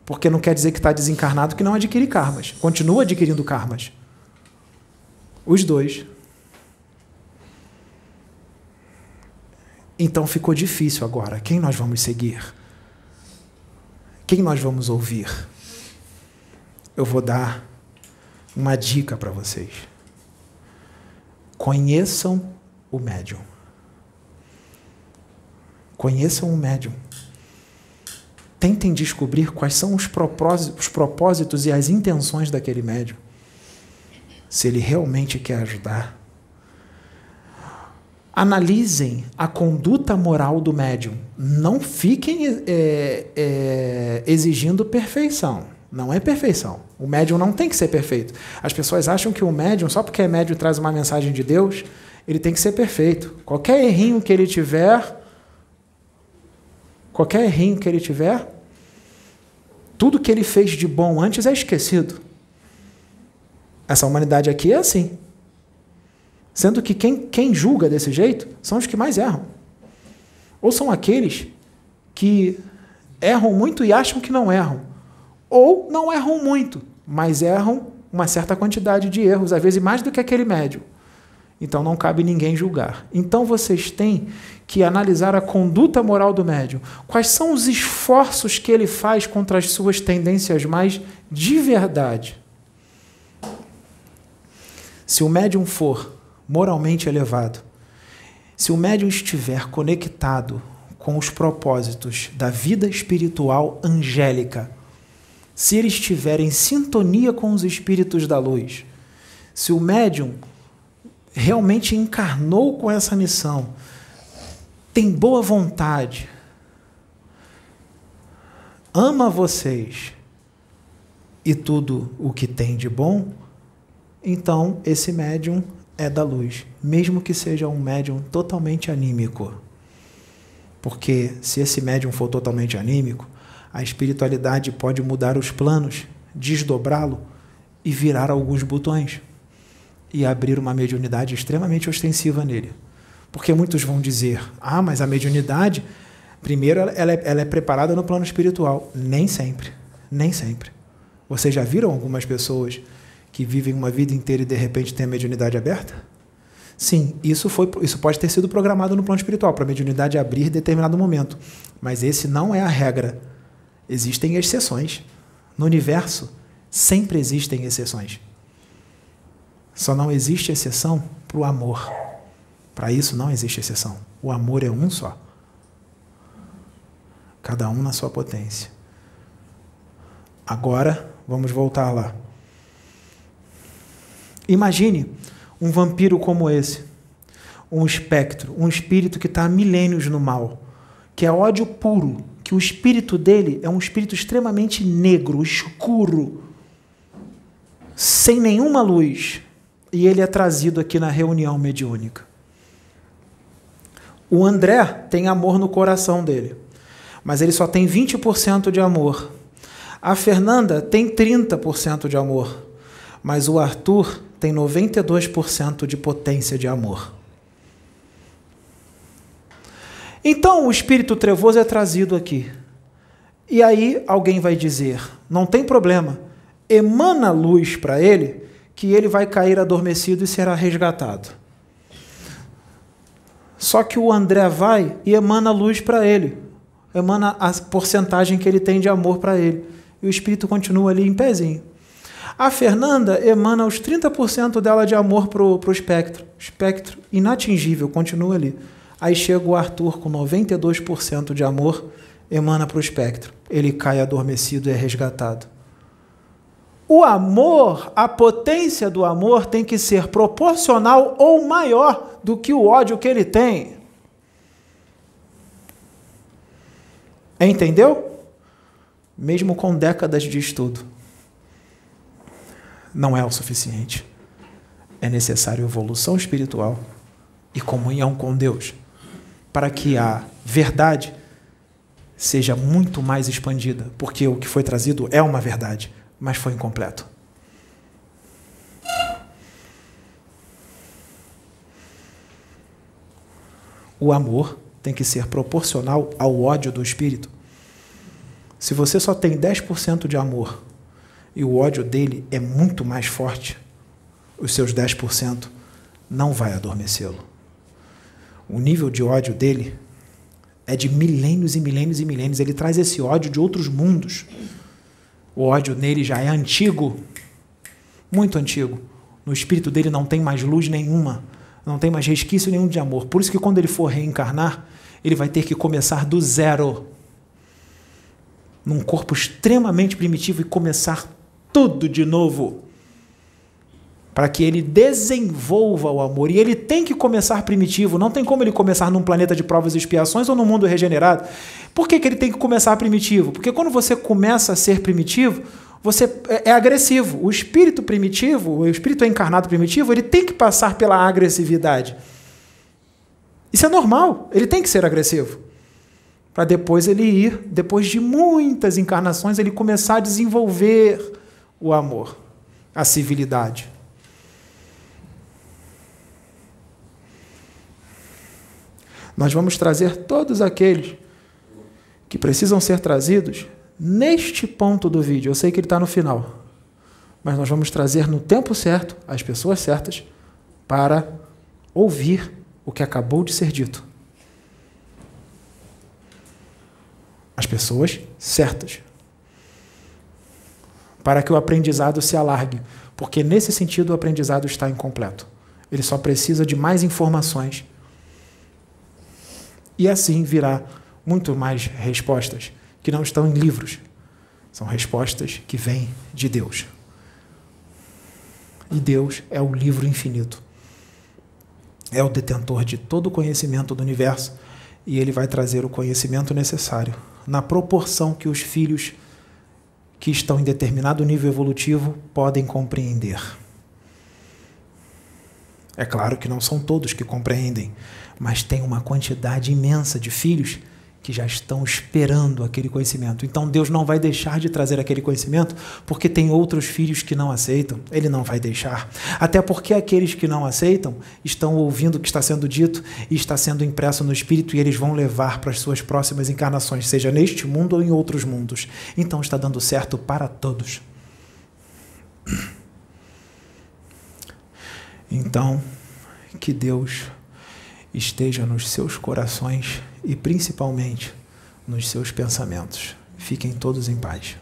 Porque não quer dizer que está desencarnado que não adquire karmas. Continua adquirindo karmas. Os dois. Então ficou difícil agora. Quem nós vamos seguir? Quem nós vamos ouvir? Eu vou dar uma dica para vocês. Conheçam o médium. Conheçam o médium. Tentem descobrir quais são os propósitos, os propósitos e as intenções daquele médium. Se ele realmente quer ajudar. Analisem a conduta moral do médium. Não fiquem é, é, exigindo perfeição não é perfeição. O médium não tem que ser perfeito. As pessoas acham que o médium, só porque é médium traz uma mensagem de Deus, ele tem que ser perfeito. Qualquer errinho que ele tiver, qualquer errinho que ele tiver, tudo que ele fez de bom antes é esquecido. Essa humanidade aqui é assim. Sendo que quem, quem julga desse jeito são os que mais erram. Ou são aqueles que erram muito e acham que não erram. Ou não erram muito, mas erram uma certa quantidade de erros, às vezes mais do que aquele médio. Então não cabe ninguém julgar. Então vocês têm que analisar a conduta moral do médium. Quais são os esforços que ele faz contra as suas tendências mais de verdade? Se o médium for moralmente elevado, se o médium estiver conectado com os propósitos da vida espiritual angélica, se ele estiver em sintonia com os espíritos da luz, se o médium realmente encarnou com essa missão, tem boa vontade, ama vocês e tudo o que tem de bom, então esse médium é da luz, mesmo que seja um médium totalmente anímico. Porque se esse médium for totalmente anímico, a espiritualidade pode mudar os planos, desdobrá-lo e virar alguns botões e abrir uma mediunidade extremamente ostensiva nele. Porque muitos vão dizer: ah, mas a mediunidade, primeiro, ela é, ela é preparada no plano espiritual. Nem sempre. Nem sempre. Vocês já viram algumas pessoas que vivem uma vida inteira e de repente têm a mediunidade aberta? Sim, isso, foi, isso pode ter sido programado no plano espiritual, para a mediunidade abrir em determinado momento. Mas esse não é a regra. Existem exceções. No universo, sempre existem exceções. Só não existe exceção para o amor. Para isso não existe exceção. O amor é um só. Cada um na sua potência. Agora, vamos voltar lá. Imagine um vampiro como esse, um espectro, um espírito que está há milênios no mal, que é ódio puro, que o espírito dele é um espírito extremamente negro, escuro, sem nenhuma luz. E ele é trazido aqui na reunião mediúnica. O André tem amor no coração dele, mas ele só tem 20% de amor. A Fernanda tem 30% de amor, mas o Arthur tem 92% de potência de amor. Então o espírito trevoso é trazido aqui. E aí alguém vai dizer: não tem problema, emana luz para ele, que ele vai cair adormecido e será resgatado. Só que o André vai e emana luz para ele, emana a porcentagem que ele tem de amor para ele. E o espírito continua ali em pezinho. A Fernanda emana os 30% dela de amor para o espectro. Espectro inatingível, continua ali. Aí chega o Arthur com 92% de amor emana para o espectro. Ele cai adormecido e é resgatado. O amor, a potência do amor tem que ser proporcional ou maior do que o ódio que ele tem. Entendeu? Mesmo com décadas de estudo, não é o suficiente. É necessário evolução espiritual e comunhão com Deus para que a verdade seja muito mais expandida, porque o que foi trazido é uma verdade, mas foi incompleto. O amor tem que ser proporcional ao ódio do espírito. Se você só tem 10% de amor e o ódio dele é muito mais forte, os seus 10% não vai adormecê-lo. O nível de ódio dele é de milênios e milênios e milênios. Ele traz esse ódio de outros mundos. O ódio nele já é antigo, muito antigo. No espírito dele não tem mais luz nenhuma, não tem mais resquício nenhum de amor. Por isso que quando ele for reencarnar, ele vai ter que começar do zero, num corpo extremamente primitivo e começar tudo de novo para que ele desenvolva o amor. E ele tem que começar primitivo, não tem como ele começar num planeta de provas e expiações ou num mundo regenerado. Por que, que ele tem que começar primitivo? Porque quando você começa a ser primitivo, você é, é agressivo. O espírito primitivo, o espírito encarnado primitivo, ele tem que passar pela agressividade. Isso é normal, ele tem que ser agressivo. Para depois ele ir, depois de muitas encarnações, ele começar a desenvolver o amor, a civilidade. Nós vamos trazer todos aqueles que precisam ser trazidos neste ponto do vídeo. Eu sei que ele está no final, mas nós vamos trazer no tempo certo as pessoas certas para ouvir o que acabou de ser dito. As pessoas certas. Para que o aprendizado se alargue, porque nesse sentido o aprendizado está incompleto. Ele só precisa de mais informações e assim virá muito mais respostas que não estão em livros. São respostas que vêm de Deus. E Deus é o livro infinito. É o detentor de todo o conhecimento do universo e ele vai trazer o conhecimento necessário na proporção que os filhos que estão em determinado nível evolutivo podem compreender. É claro que não são todos que compreendem, mas tem uma quantidade imensa de filhos que já estão esperando aquele conhecimento. Então Deus não vai deixar de trazer aquele conhecimento porque tem outros filhos que não aceitam. Ele não vai deixar. Até porque aqueles que não aceitam estão ouvindo o que está sendo dito e está sendo impresso no espírito e eles vão levar para as suas próximas encarnações, seja neste mundo ou em outros mundos. Então está dando certo para todos. Então, que Deus esteja nos seus corações e principalmente nos seus pensamentos. Fiquem todos em paz.